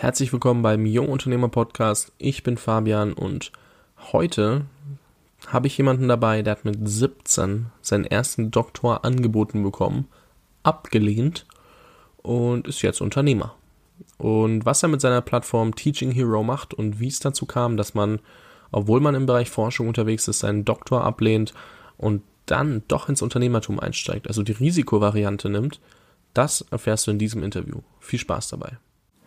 Herzlich willkommen beim Jungunternehmer Podcast. Ich bin Fabian und heute habe ich jemanden dabei, der hat mit 17 seinen ersten Doktor angeboten bekommen, abgelehnt und ist jetzt Unternehmer. Und was er mit seiner Plattform Teaching Hero macht und wie es dazu kam, dass man, obwohl man im Bereich Forschung unterwegs ist, seinen Doktor ablehnt und dann doch ins Unternehmertum einsteigt, also die Risikovariante nimmt, das erfährst du in diesem Interview. Viel Spaß dabei.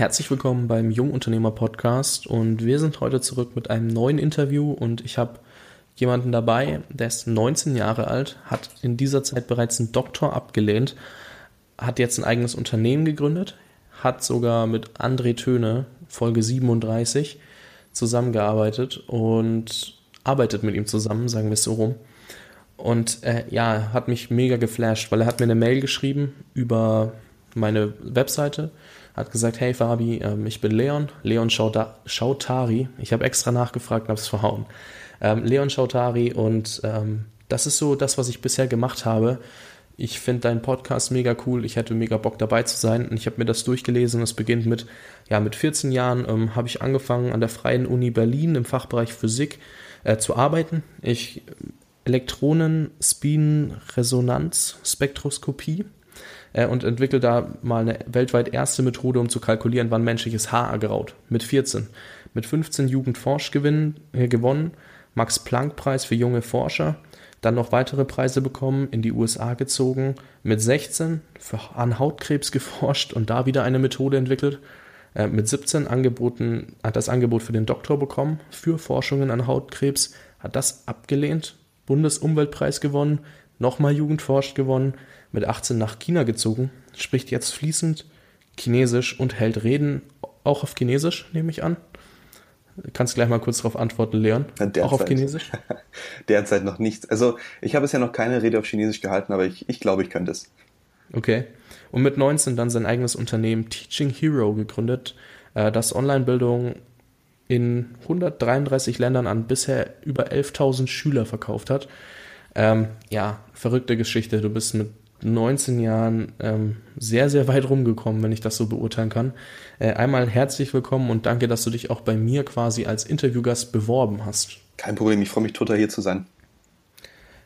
Herzlich willkommen beim Jungunternehmer Podcast und wir sind heute zurück mit einem neuen Interview und ich habe jemanden dabei, der ist 19 Jahre alt, hat in dieser Zeit bereits einen Doktor abgelehnt, hat jetzt ein eigenes Unternehmen gegründet, hat sogar mit André Töne, Folge 37, zusammengearbeitet und arbeitet mit ihm zusammen, sagen wir es so rum. Und äh, ja, hat mich mega geflasht, weil er hat mir eine Mail geschrieben über meine Webseite hat gesagt, hey Fabi, ähm, ich bin Leon, Leon Schautari. Ich habe extra nachgefragt und habe es verhauen. Ähm, Leon Schautari und ähm, das ist so das, was ich bisher gemacht habe. Ich finde deinen Podcast mega cool. Ich hätte mega Bock dabei zu sein. Und ich habe mir das durchgelesen. Es beginnt mit, ja, mit 14 Jahren ähm, habe ich angefangen an der Freien Uni Berlin im Fachbereich Physik äh, zu arbeiten. Ich Elektronen, Spin, Resonanz, Spektroskopie äh, und entwickelt da mal eine weltweit erste Methode, um zu kalkulieren, wann menschliches Haar ergraut. Mit 14. Mit 15 Jugendforsch äh, gewonnen, Max-Planck-Preis für junge Forscher, dann noch weitere Preise bekommen, in die USA gezogen, mit 16 für, an Hautkrebs geforscht und da wieder eine Methode entwickelt. Äh, mit 17 angeboten, hat das Angebot für den Doktor bekommen, für Forschungen an Hautkrebs, hat das abgelehnt, Bundesumweltpreis gewonnen, nochmal Jugendforscht gewonnen, mit 18 nach China gezogen, spricht jetzt fließend Chinesisch und hält Reden auch auf Chinesisch, nehme ich an. Kannst gleich mal kurz darauf antworten, Leon. Derzeit, auch auf Chinesisch? Derzeit noch nichts. Also ich habe bisher noch keine Rede auf Chinesisch gehalten, aber ich, ich glaube, ich könnte es. Okay. Und mit 19 dann sein eigenes Unternehmen Teaching Hero gegründet, äh, das Online-Bildung in 133 Ländern an bisher über 11.000 Schüler verkauft hat. Ähm, ja, verrückte Geschichte. Du bist mit 19 Jahren ähm, sehr, sehr weit rumgekommen, wenn ich das so beurteilen kann. Äh, einmal herzlich willkommen und danke, dass du dich auch bei mir quasi als Interviewgast beworben hast. Kein Problem, ich freue mich total hier zu sein.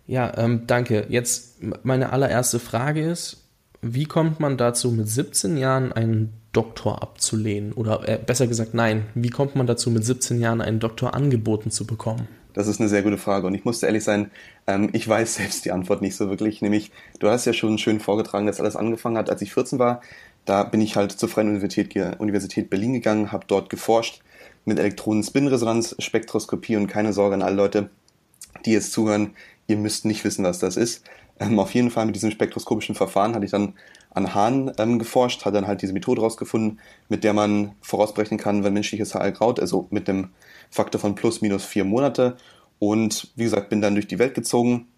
Ja, ähm, danke. Jetzt meine allererste Frage ist, wie kommt man dazu, mit 17 Jahren einen Doktor abzulehnen? Oder äh, besser gesagt, nein, wie kommt man dazu, mit 17 Jahren einen Doktor angeboten zu bekommen? Das ist eine sehr gute Frage und ich musste ehrlich sein, ähm, ich weiß selbst die Antwort nicht so wirklich. Nämlich, du hast ja schon schön vorgetragen, dass alles angefangen hat, als ich 14 war. Da bin ich halt zur Freien Universität, Universität Berlin gegangen, habe dort geforscht mit Elektronenspinresonanz, Spektroskopie und keine Sorge an alle Leute, die jetzt zuhören, ihr müsst nicht wissen, was das ist. Ähm, auf jeden Fall mit diesem spektroskopischen Verfahren hatte ich dann an Haaren ähm, geforscht, hat dann halt diese Methode rausgefunden, mit der man vorausberechnen kann, wenn menschliches Haar graut, also mit dem Faktor von plus minus vier Monate. Und wie gesagt, bin dann durch die Welt gezogen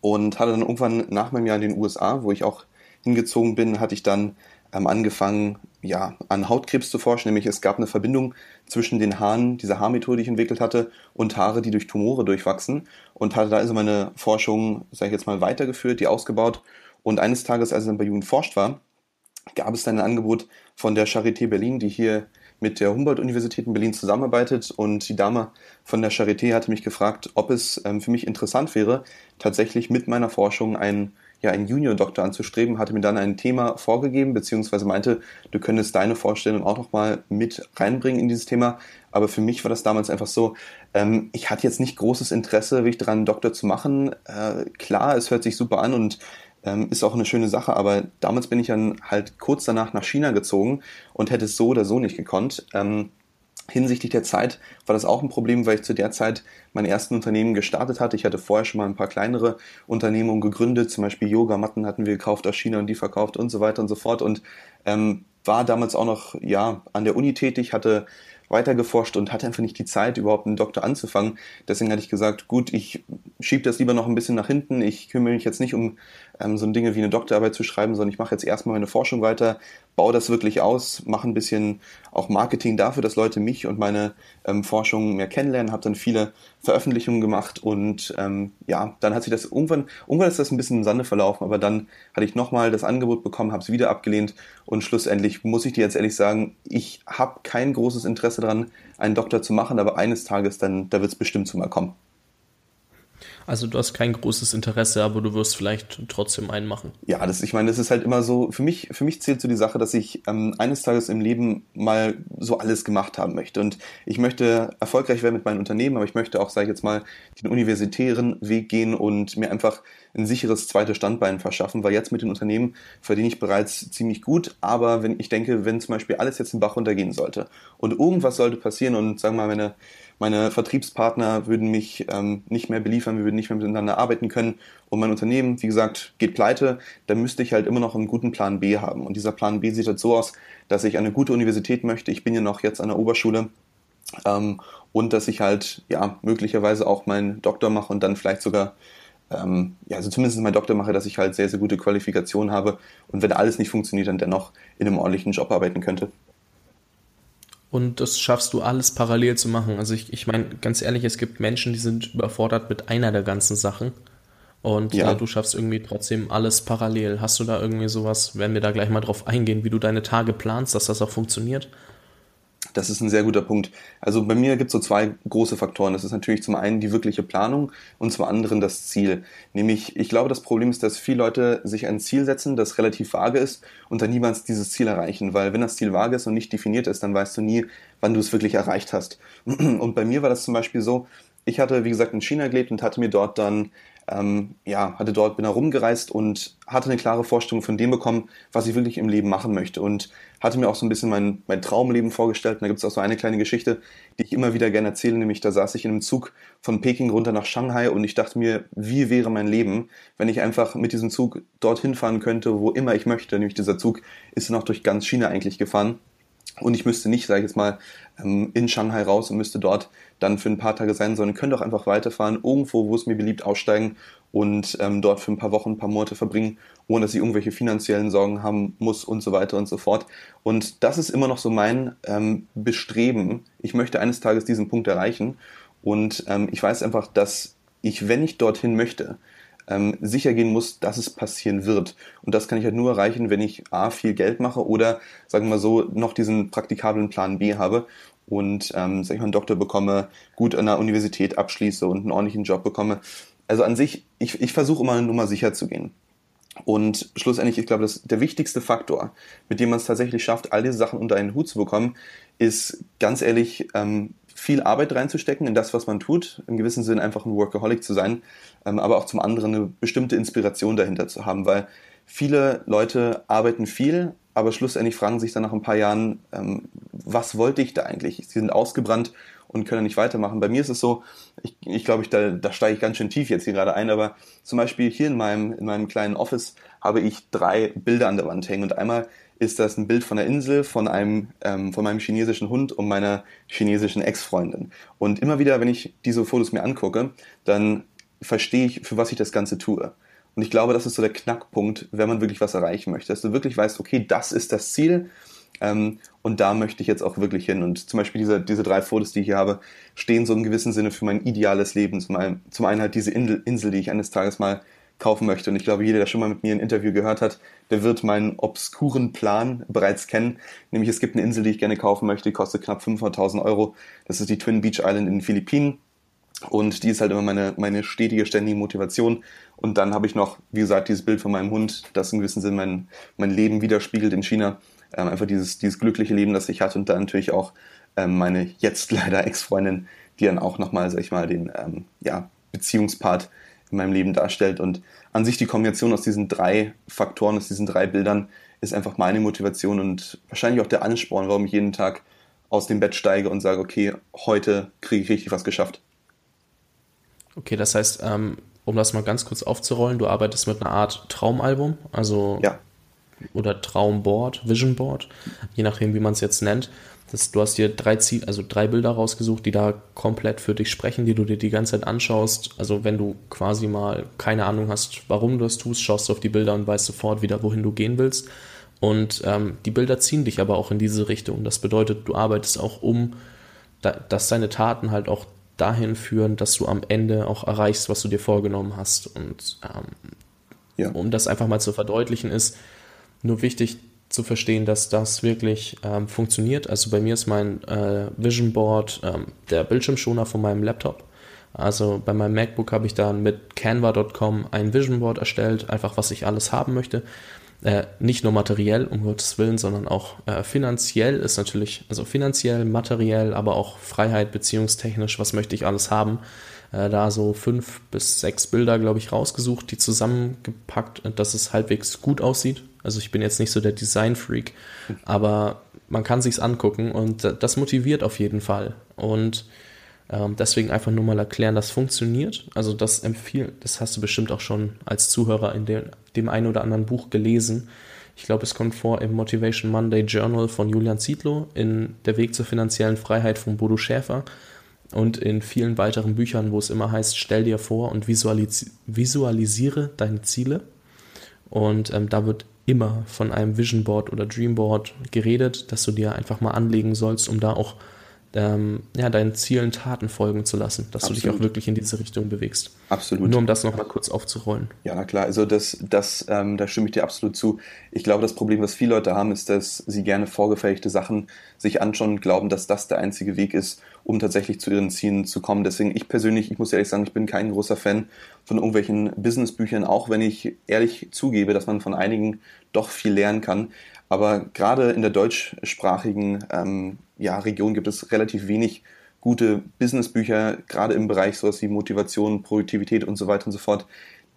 und hatte dann irgendwann nach meinem Jahr in den USA, wo ich auch hingezogen bin, hatte ich dann ähm, angefangen, ja, an Hautkrebs zu forschen, nämlich es gab eine Verbindung zwischen den Haaren, dieser Haarmethode, die ich entwickelt hatte, und Haare, die durch Tumore durchwachsen und hatte da also meine Forschung, sage ich jetzt mal, weitergeführt, die ausgebaut und eines Tages, als ich dann bei Jugend forscht war, gab es dann ein Angebot von der Charité Berlin, die hier mit der Humboldt-Universität in Berlin zusammenarbeitet und die Dame von der Charité hatte mich gefragt, ob es ähm, für mich interessant wäre, tatsächlich mit meiner Forschung einen, ja, einen Junior-Doktor anzustreben, hatte mir dann ein Thema vorgegeben, beziehungsweise meinte, du könntest deine Vorstellung auch nochmal mit reinbringen in dieses Thema. Aber für mich war das damals einfach so, Ähm, ich hatte jetzt nicht großes Interesse, wirklich daran, einen Doktor zu machen. Äh, klar, es hört sich super an und ähm, ist auch eine schöne Sache, aber damals bin ich dann halt kurz danach nach China gezogen und hätte es so oder so nicht gekonnt. Ähm, Hinsichtlich der Zeit war das auch ein Problem, weil ich zu der Zeit mein ersten Unternehmen gestartet hatte. Ich hatte vorher schon mal ein paar kleinere Unternehmungen gegründet, zum Beispiel Yogamatten hatten wir gekauft aus China und die verkauft und so weiter und so fort und ähm, war damals auch noch ja an der Uni tätig, hatte weitergeforscht und hatte einfach nicht die Zeit, überhaupt einen Doktor anzufangen. Deswegen hatte ich gesagt, gut, ich schiebe das lieber noch ein bisschen nach hinten. Ich kümmere mich jetzt nicht um ähm, so Dinge wie eine Doktorarbeit zu schreiben, sondern ich mache jetzt erstmal meine Forschung weiter, baue das wirklich aus, mache ein bisschen auch Marketing dafür, dass Leute mich und meine ähm, Forschung mehr kennenlernen, habe dann viele Veröffentlichungen gemacht und ähm, ja, dann hat sich das irgendwann, irgendwann ist das ein bisschen im Sande verlaufen, aber dann hatte ich nochmal das Angebot bekommen, habe es wieder abgelehnt und schlussendlich muss ich dir jetzt ehrlich sagen, ich habe kein großes Interesse daran, einen Doktor zu machen, aber eines Tages dann, da wird es bestimmt zu mal kommen. Also du hast kein großes Interesse, aber du wirst vielleicht trotzdem einen machen. Ja, das, ich meine, das ist halt immer so, für mich, für mich zählt so die Sache, dass ich ähm, eines Tages im Leben mal so alles gemacht haben möchte. Und ich möchte erfolgreich werden mit meinem Unternehmen, aber ich möchte auch, sage ich jetzt mal, den universitären Weg gehen und mir einfach ein sicheres zweites Standbein verschaffen, weil jetzt mit den Unternehmen verdiene ich bereits ziemlich gut, aber wenn ich denke, wenn zum Beispiel alles jetzt den Bach runtergehen sollte und irgendwas sollte passieren und sagen wir mal, meine meine Vertriebspartner würden mich ähm, nicht mehr beliefern, wir würden nicht mehr miteinander arbeiten können und mein Unternehmen, wie gesagt, geht pleite, dann müsste ich halt immer noch einen guten Plan B haben. Und dieser Plan B sieht halt so aus, dass ich eine gute Universität möchte. Ich bin ja noch jetzt an der Oberschule. Ähm, und dass ich halt ja möglicherweise auch meinen Doktor mache und dann vielleicht sogar ähm, ja, also zumindest meinen Doktor mache, dass ich halt sehr, sehr gute Qualifikation habe und wenn alles nicht funktioniert, dann dennoch in einem ordentlichen Job arbeiten könnte. Und das schaffst du alles parallel zu machen. Also ich, ich meine, ganz ehrlich, es gibt Menschen, die sind überfordert mit einer der ganzen Sachen. Und ja. äh, du schaffst irgendwie trotzdem alles parallel. Hast du da irgendwie sowas, werden wir da gleich mal drauf eingehen, wie du deine Tage planst, dass das auch funktioniert? Das ist ein sehr guter Punkt. Also bei mir gibt es so zwei große Faktoren. Das ist natürlich zum einen die wirkliche Planung und zum anderen das Ziel. Nämlich, ich glaube, das Problem ist, dass viele Leute sich ein Ziel setzen, das relativ vage ist und dann niemals dieses Ziel erreichen. Weil wenn das Ziel vage ist und nicht definiert ist, dann weißt du nie, wann du es wirklich erreicht hast. Und bei mir war das zum Beispiel so, ich hatte, wie gesagt, in China gelebt und hatte mir dort dann ähm, ja, hatte dort, bin herumgereist und hatte eine klare Vorstellung von dem bekommen, was ich wirklich im Leben machen möchte. Und hatte mir auch so ein bisschen mein, mein Traumleben vorgestellt. Und da gibt es auch so eine kleine Geschichte, die ich immer wieder gerne erzähle, nämlich da saß ich in einem Zug von Peking runter nach Shanghai und ich dachte mir, wie wäre mein Leben, wenn ich einfach mit diesem Zug dorthin fahren könnte, wo immer ich möchte. Nämlich dieser Zug ist dann auch durch ganz China eigentlich gefahren. Und ich müsste nicht, sage ich jetzt mal, ähm, in Shanghai raus und müsste dort dann für ein paar Tage sein, sondern könnte auch einfach weiterfahren, irgendwo, wo es mir beliebt, aussteigen und ähm, dort für ein paar Wochen, ein paar Monate verbringen, ohne dass ich irgendwelche finanziellen Sorgen haben muss und so weiter und so fort. Und das ist immer noch so mein ähm, Bestreben. Ich möchte eines Tages diesen Punkt erreichen und ähm, ich weiß einfach, dass ich, wenn ich dorthin möchte, ähm, sicher gehen muss, dass es passieren wird. Und das kann ich halt nur erreichen, wenn ich A, viel Geld mache oder, sagen wir mal so, noch diesen praktikablen Plan B habe und, ähm, sag ich mal, einen Doktor bekomme, gut an der Universität abschließe und einen ordentlichen Job bekomme. Also an sich, ich, ich versuche immer eine Nummer sicher zu gehen. Und schlussendlich, ich glaube, dass der wichtigste Faktor, mit dem man es tatsächlich schafft, all diese Sachen unter einen Hut zu bekommen, ist ganz ehrlich ähm, viel Arbeit reinzustecken in das, was man tut, im gewissen Sinn einfach ein Workaholic zu sein, ähm, aber auch zum anderen eine bestimmte Inspiration dahinter zu haben, weil viele Leute arbeiten viel, aber schlussendlich fragen sich dann nach ein paar Jahren, ähm, was wollte ich da eigentlich? Sie sind ausgebrannt und können nicht weitermachen. Bei mir ist es so, ich, ich glaube, ich, da, da steige ich ganz schön tief jetzt hier gerade ein, aber zum Beispiel hier in meinem, in meinem kleinen Office habe ich drei Bilder an der Wand hängen und einmal ist das ein Bild von der Insel, von einem, ähm, von meinem chinesischen Hund und meiner chinesischen Ex-Freundin. Und immer wieder, wenn ich diese Fotos mir angucke, dann verstehe ich, für was ich das Ganze tue. Und ich glaube, das ist so der Knackpunkt, wenn man wirklich was erreichen möchte, dass du wirklich weißt, okay, das ist das Ziel ähm, und da möchte ich jetzt auch wirklich hin. Und zum Beispiel diese, diese drei Fotos, die ich hier habe, stehen so im gewissen Sinne für mein ideales Leben. Zum einen, zum einen halt diese Insel, die ich eines Tages mal kaufen möchte. Und ich glaube, jeder, der schon mal mit mir ein Interview gehört hat, der wird meinen obskuren Plan bereits kennen. Nämlich es gibt eine Insel, die ich gerne kaufen möchte, die kostet knapp 500.000 Euro. Das ist die Twin Beach Island in den Philippinen. Und die ist halt immer meine, meine stetige, ständige Motivation. Und dann habe ich noch, wie gesagt, dieses Bild von meinem Hund, das in gewissem Sinn mein, mein Leben widerspiegelt in China. Ähm, einfach dieses, dieses glückliche Leben, das ich hatte. Und dann natürlich auch ähm, meine jetzt leider Ex-Freundin, die dann auch nochmal, sag ich mal, den ähm, ja, Beziehungspart in meinem Leben darstellt. Und an sich die Kombination aus diesen drei Faktoren, aus diesen drei Bildern, ist einfach meine Motivation und wahrscheinlich auch der Ansporn, warum ich jeden Tag aus dem Bett steige und sage, okay, heute kriege ich richtig was geschafft. Okay, das heißt, ähm, um das mal ganz kurz aufzurollen, du arbeitest mit einer Art Traumalbum, also ja. oder Traumboard, Vision Board, je nachdem, wie man es jetzt nennt. Das, du hast dir drei Ziel, also drei Bilder rausgesucht, die da komplett für dich sprechen, die du dir die ganze Zeit anschaust. Also wenn du quasi mal keine Ahnung hast, warum du das tust, schaust du auf die Bilder und weißt sofort wieder, wohin du gehen willst. Und ähm, die Bilder ziehen dich aber auch in diese Richtung. Das bedeutet, du arbeitest auch um, da, dass deine Taten halt auch dahin führen, dass du am Ende auch erreichst, was du dir vorgenommen hast. Und ähm, ja. um das einfach mal zu verdeutlichen, ist nur wichtig, zu verstehen, dass das wirklich ähm, funktioniert. Also bei mir ist mein äh, Vision Board ähm, der Bildschirmschoner von meinem Laptop. Also bei meinem MacBook habe ich dann mit canva.com ein Vision Board erstellt, einfach was ich alles haben möchte. Äh, nicht nur materiell, um Gottes Willen, sondern auch äh, finanziell ist natürlich, also finanziell, materiell, aber auch Freiheit, beziehungstechnisch, was möchte ich alles haben. Äh, da so fünf bis sechs Bilder, glaube ich, rausgesucht, die zusammengepackt, dass es halbwegs gut aussieht. Also ich bin jetzt nicht so der Design-Freak, aber man kann sich's angucken und das motiviert auf jeden Fall. Und ähm, deswegen einfach nur mal erklären, das funktioniert. Also das empfiehlt, das hast du bestimmt auch schon als Zuhörer in dem, dem einen oder anderen Buch gelesen. Ich glaube, es kommt vor im Motivation Monday Journal von Julian Zietlow, in Der Weg zur finanziellen Freiheit von Bodo Schäfer und in vielen weiteren Büchern, wo es immer heißt, stell dir vor und visualis visualisiere deine Ziele. Und ähm, da wird immer von einem Vision Board oder Dream Board geredet, dass du dir einfach mal anlegen sollst, um da auch ähm, ja, deinen Zielen Taten folgen zu lassen, dass Absolut. du dich auch wirklich in diese Richtung bewegst. Absolut. Nur um das nochmal kurz aufzurollen. Ja, na klar, also das, das, ähm, da stimme ich dir absolut zu. Ich glaube, das Problem, was viele Leute haben, ist, dass sie gerne vorgefertigte Sachen sich anschauen und glauben, dass das der einzige Weg ist, um tatsächlich zu ihren Zielen zu kommen. Deswegen, ich persönlich, ich muss ehrlich sagen, ich bin kein großer Fan von irgendwelchen Businessbüchern, auch wenn ich ehrlich zugebe, dass man von einigen doch viel lernen kann. Aber gerade in der deutschsprachigen ähm, ja, Region gibt es relativ wenig gute Businessbücher, gerade im Bereich sowas wie Motivation, Produktivität und so weiter und so fort,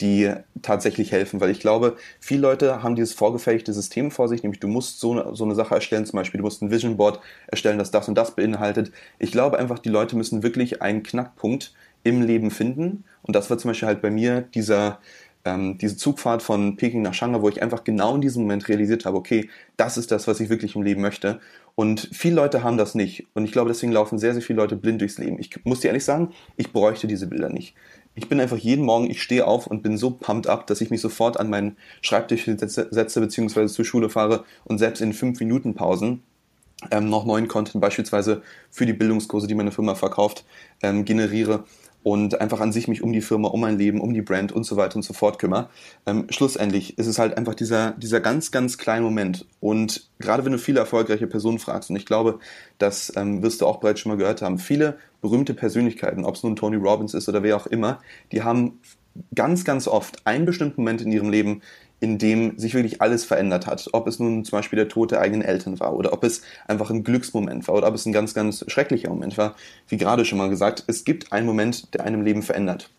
die tatsächlich helfen. Weil ich glaube, viele Leute haben dieses vorgefertigte System vor sich, nämlich du musst so eine, so eine Sache erstellen, zum Beispiel du musst ein Vision Board erstellen, das das und das beinhaltet. Ich glaube einfach, die Leute müssen wirklich einen Knackpunkt im Leben finden. Und das war zum Beispiel halt bei mir dieser ähm, diese Zugfahrt von Peking nach Shanghai, wo ich einfach genau in diesem Moment realisiert habe, okay, das ist das, was ich wirklich im Leben möchte. Und viele Leute haben das nicht. Und ich glaube, deswegen laufen sehr, sehr viele Leute blind durchs Leben. Ich muss dir ehrlich sagen, ich bräuchte diese Bilder nicht. Ich bin einfach jeden Morgen, ich stehe auf und bin so pumped up, dass ich mich sofort an meinen Schreibtisch setze, beziehungsweise zur Schule fahre und selbst in 5 Minuten Pausen ähm, noch neuen Content beispielsweise für die Bildungskurse, die meine Firma verkauft, ähm, generiere und einfach an sich mich um die Firma, um mein Leben, um die Brand und so weiter und so fort kümmere. Ähm, schlussendlich ist es halt einfach dieser, dieser ganz, ganz kleine Moment. Und gerade wenn du viele erfolgreiche Personen fragst, und ich glaube, das ähm, wirst du auch bereits schon mal gehört haben, viele berühmte Persönlichkeiten, ob es nun Tony Robbins ist oder wer auch immer, die haben ganz, ganz oft einen bestimmten Moment in ihrem Leben, in dem sich wirklich alles verändert hat. Ob es nun zum Beispiel der Tod der eigenen Eltern war oder ob es einfach ein Glücksmoment war oder ob es ein ganz, ganz schrecklicher Moment war. Wie gerade schon mal gesagt, es gibt einen Moment, der einem Leben verändert.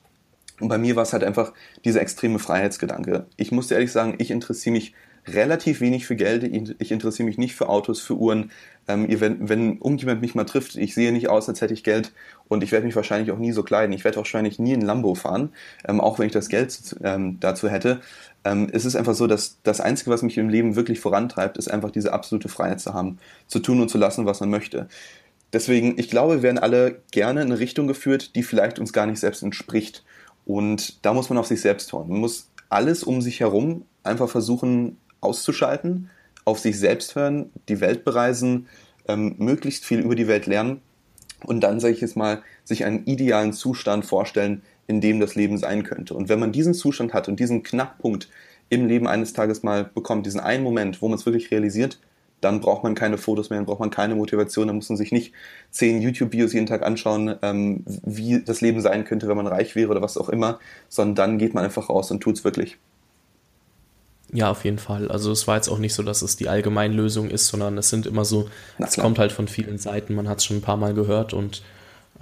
Und bei mir war es halt einfach dieser extreme Freiheitsgedanke. Ich muss dir ehrlich sagen, ich interessiere mich relativ wenig für Geld. Ich interessiere mich nicht für Autos, für Uhren. Ähm, wenn, wenn irgendjemand mich mal trifft, ich sehe nicht aus, als hätte ich Geld und ich werde mich wahrscheinlich auch nie so kleiden. Ich werde wahrscheinlich nie in Lambo fahren, ähm, auch wenn ich das Geld ähm, dazu hätte ähm, es ist einfach so, dass das Einzige, was mich im Leben wirklich vorantreibt, ist einfach diese absolute Freiheit zu haben, zu tun und zu lassen, was man möchte. Deswegen, ich glaube, wir werden alle gerne in eine Richtung geführt, die vielleicht uns gar nicht selbst entspricht. Und da muss man auf sich selbst hören. Man muss alles um sich herum einfach versuchen auszuschalten, auf sich selbst hören, die Welt bereisen, ähm, möglichst viel über die Welt lernen und dann, sage ich jetzt mal, sich einen idealen Zustand vorstellen, in dem das Leben sein könnte. Und wenn man diesen Zustand hat und diesen Knackpunkt im Leben eines Tages mal bekommt, diesen einen Moment, wo man es wirklich realisiert, dann braucht man keine Fotos mehr, dann braucht man keine Motivation, dann muss man sich nicht zehn YouTube-Videos jeden Tag anschauen, ähm, wie das Leben sein könnte, wenn man reich wäre oder was auch immer, sondern dann geht man einfach raus und tut es wirklich. Ja, auf jeden Fall. Also es war jetzt auch nicht so, dass es die Allgemeinlösung ist, sondern es sind immer so, es kommt halt von vielen Seiten, man hat es schon ein paar Mal gehört und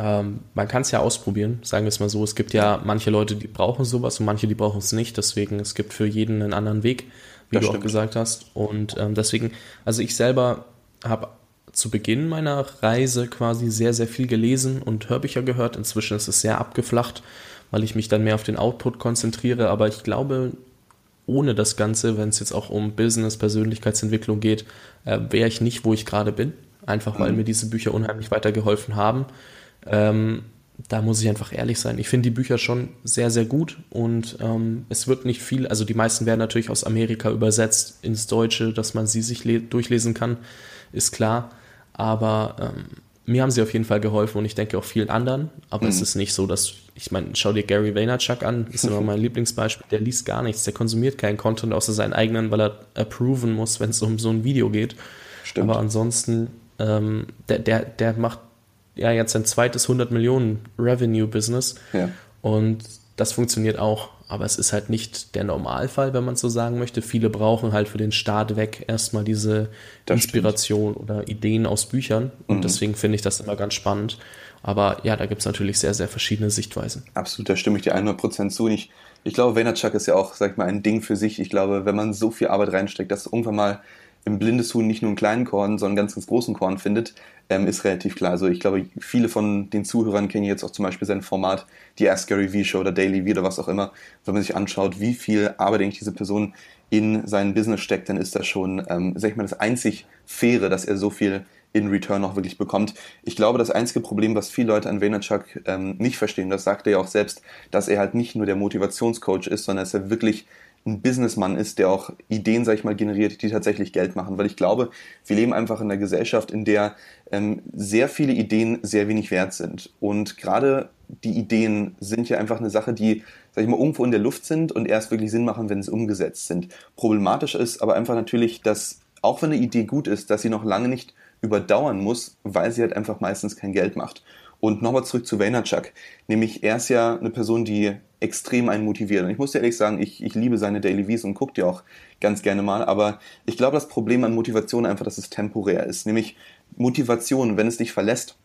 Ähm, man kann es ja ausprobieren, sagen wir es mal so. Es gibt ja manche Leute, die brauchen sowas und manche, die brauchen es nicht. Deswegen, es gibt für jeden einen anderen Weg, wie das du stimmt. auch gesagt hast. Und ähm, deswegen, also ich selber habe zu Beginn meiner Reise quasi sehr, sehr viel gelesen und Hörbücher gehört. Inzwischen ist es sehr abgeflacht, weil ich mich dann mehr auf den Output konzentriere. Aber ich glaube, ohne das Ganze, wenn es jetzt auch um Business, Persönlichkeitsentwicklung geht, äh, wäre ich nicht, wo ich gerade bin. Einfach weil mhm. mir diese Bücher unheimlich weitergeholfen haben. Ähm, da muss ich einfach ehrlich sein. Ich finde die Bücher schon sehr, sehr gut und ähm, es wird nicht viel, also die meisten werden natürlich aus Amerika übersetzt ins Deutsche, dass man sie sich durchlesen kann, ist klar. Aber ähm, mir haben sie auf jeden Fall geholfen und ich denke auch vielen anderen. Aber mhm. es ist nicht so, dass, ich meine, schau dir Gary Vaynerchuk an, ist immer mein Lieblingsbeispiel. Der liest gar nichts, der konsumiert keinen Content außer seinen eigenen, weil er approven muss, wenn es um so ein Video geht. Stimmt. Aber ansonsten, ähm, der, der, der macht ja jetzt sein zweites 100 Millionen Revenue-Business. Ja. Und das funktioniert auch. Aber es ist halt nicht der Normalfall, wenn man so sagen möchte. Viele brauchen halt für den Start weg erstmal diese das Inspiration stimmt. oder Ideen aus Büchern. Und mhm. deswegen finde ich das immer ganz spannend. Aber ja, da gibt es natürlich sehr, sehr verschiedene Sichtweisen. Absolut, da stimme ich dir 100% zu. Und ich, ich glaube, Vaynerchuk ist ja auch, sag ich mal, ein Ding für sich. Ich glaube, wenn man so viel Arbeit reinsteckt, dass irgendwann mal im blindes Huhn nicht nur einen kleinen Korn, sondern einen ganz, ganz großen Korn findet, ähm, ist relativ klar. Also ich glaube, viele von den Zuhörern kennen jetzt auch zum Beispiel sein Format, die Ask Gary V Show oder Daily V oder was auch immer. Wenn man sich anschaut, wie viel Arbeit eigentlich diese Person in sein Business steckt, dann ist das schon, ähm, sag ich mal, das einzig Faire, dass er so viel in Return auch wirklich bekommt. Ich glaube, das einzige Problem, was viele Leute an Vaynerchuk ähm, nicht verstehen, das sagt er ja auch selbst, dass er halt nicht nur der Motivationscoach ist, sondern dass er wirklich ein Businessmann ist, der auch Ideen, sag ich mal, generiert, die tatsächlich Geld machen. Weil ich glaube, wir leben einfach in einer Gesellschaft, in der ähm, sehr viele Ideen sehr wenig wert sind. Und gerade die Ideen sind ja einfach eine Sache, die, sag ich mal, irgendwo in der Luft sind und erst wirklich Sinn machen, wenn sie umgesetzt sind. Problematisch ist aber einfach natürlich, dass auch wenn eine Idee gut ist, dass sie noch lange nicht überdauern muss, weil sie halt einfach meistens kein Geld macht. Und nochmal zurück zu Vaynerchuk. Nämlich, er ist ja eine Person, die extrem einen motiviert. Und ich muss dir ehrlich sagen, ich, ich liebe seine Daily Vs und gucke die auch ganz gerne mal. Aber ich glaube, das Problem an Motivation einfach, dass es temporär ist. Nämlich Motivation, wenn es dich verlässt,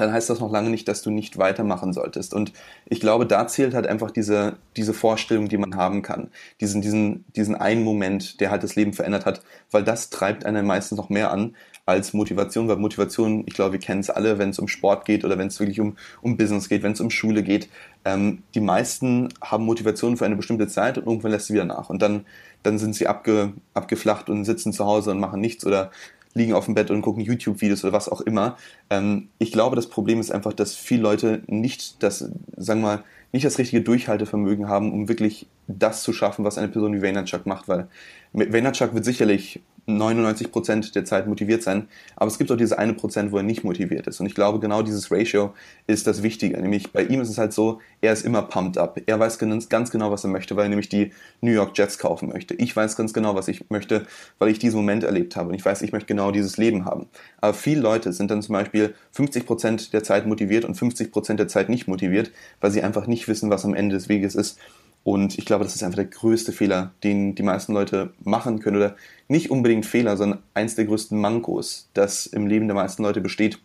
dann heißt das noch lange nicht, dass du nicht weitermachen solltest. Und ich glaube, da zählt halt einfach diese, diese Vorstellung, die man haben kann. Diesen, diesen, diesen einen Moment, der halt das Leben verändert hat, weil das treibt einen meistens noch mehr an, als Motivation, weil Motivation, ich glaube, wir kennen es alle, wenn es um Sport geht oder wenn es wirklich um, um Business geht, wenn es um Schule geht. Ähm, die meisten haben Motivation für eine bestimmte Zeit und irgendwann lässt sie wieder nach. Und dann, dann sind sie abge, abgeflacht und sitzen zu Hause und machen nichts oder liegen auf dem Bett und gucken YouTube-Videos oder was auch immer. Ähm, ich glaube, das Problem ist einfach, dass viele Leute nicht das, sagen wir mal, nicht das richtige Durchhaltevermögen haben, um wirklich das zu schaffen, was eine Person wie Vaynerchuk macht, weil Vaynerchuk wird sicherlich 99 Prozent der Zeit motiviert sein. Aber es gibt auch diese eine Prozent, wo er nicht motiviert ist. Und ich glaube, genau dieses Ratio ist das Wichtige. Nämlich bei ihm ist es halt so, er ist immer pumped up. Er weiß ganz genau, was er möchte, weil er nämlich die New York Jets kaufen möchte. Ich weiß ganz genau, was ich möchte, weil ich diesen Moment erlebt habe. Und ich weiß, ich möchte genau dieses Leben haben. Aber viele Leute sind dann zum Beispiel 50 Prozent der Zeit motiviert und 50 Prozent der Zeit nicht motiviert, weil sie einfach nicht wissen, was am Ende des Weges ist. Und ich glaube, das ist einfach der größte Fehler, den die meisten Leute machen können. Oder nicht unbedingt Fehler, sondern eins der größten Mankos, das im Leben der meisten Leute besteht.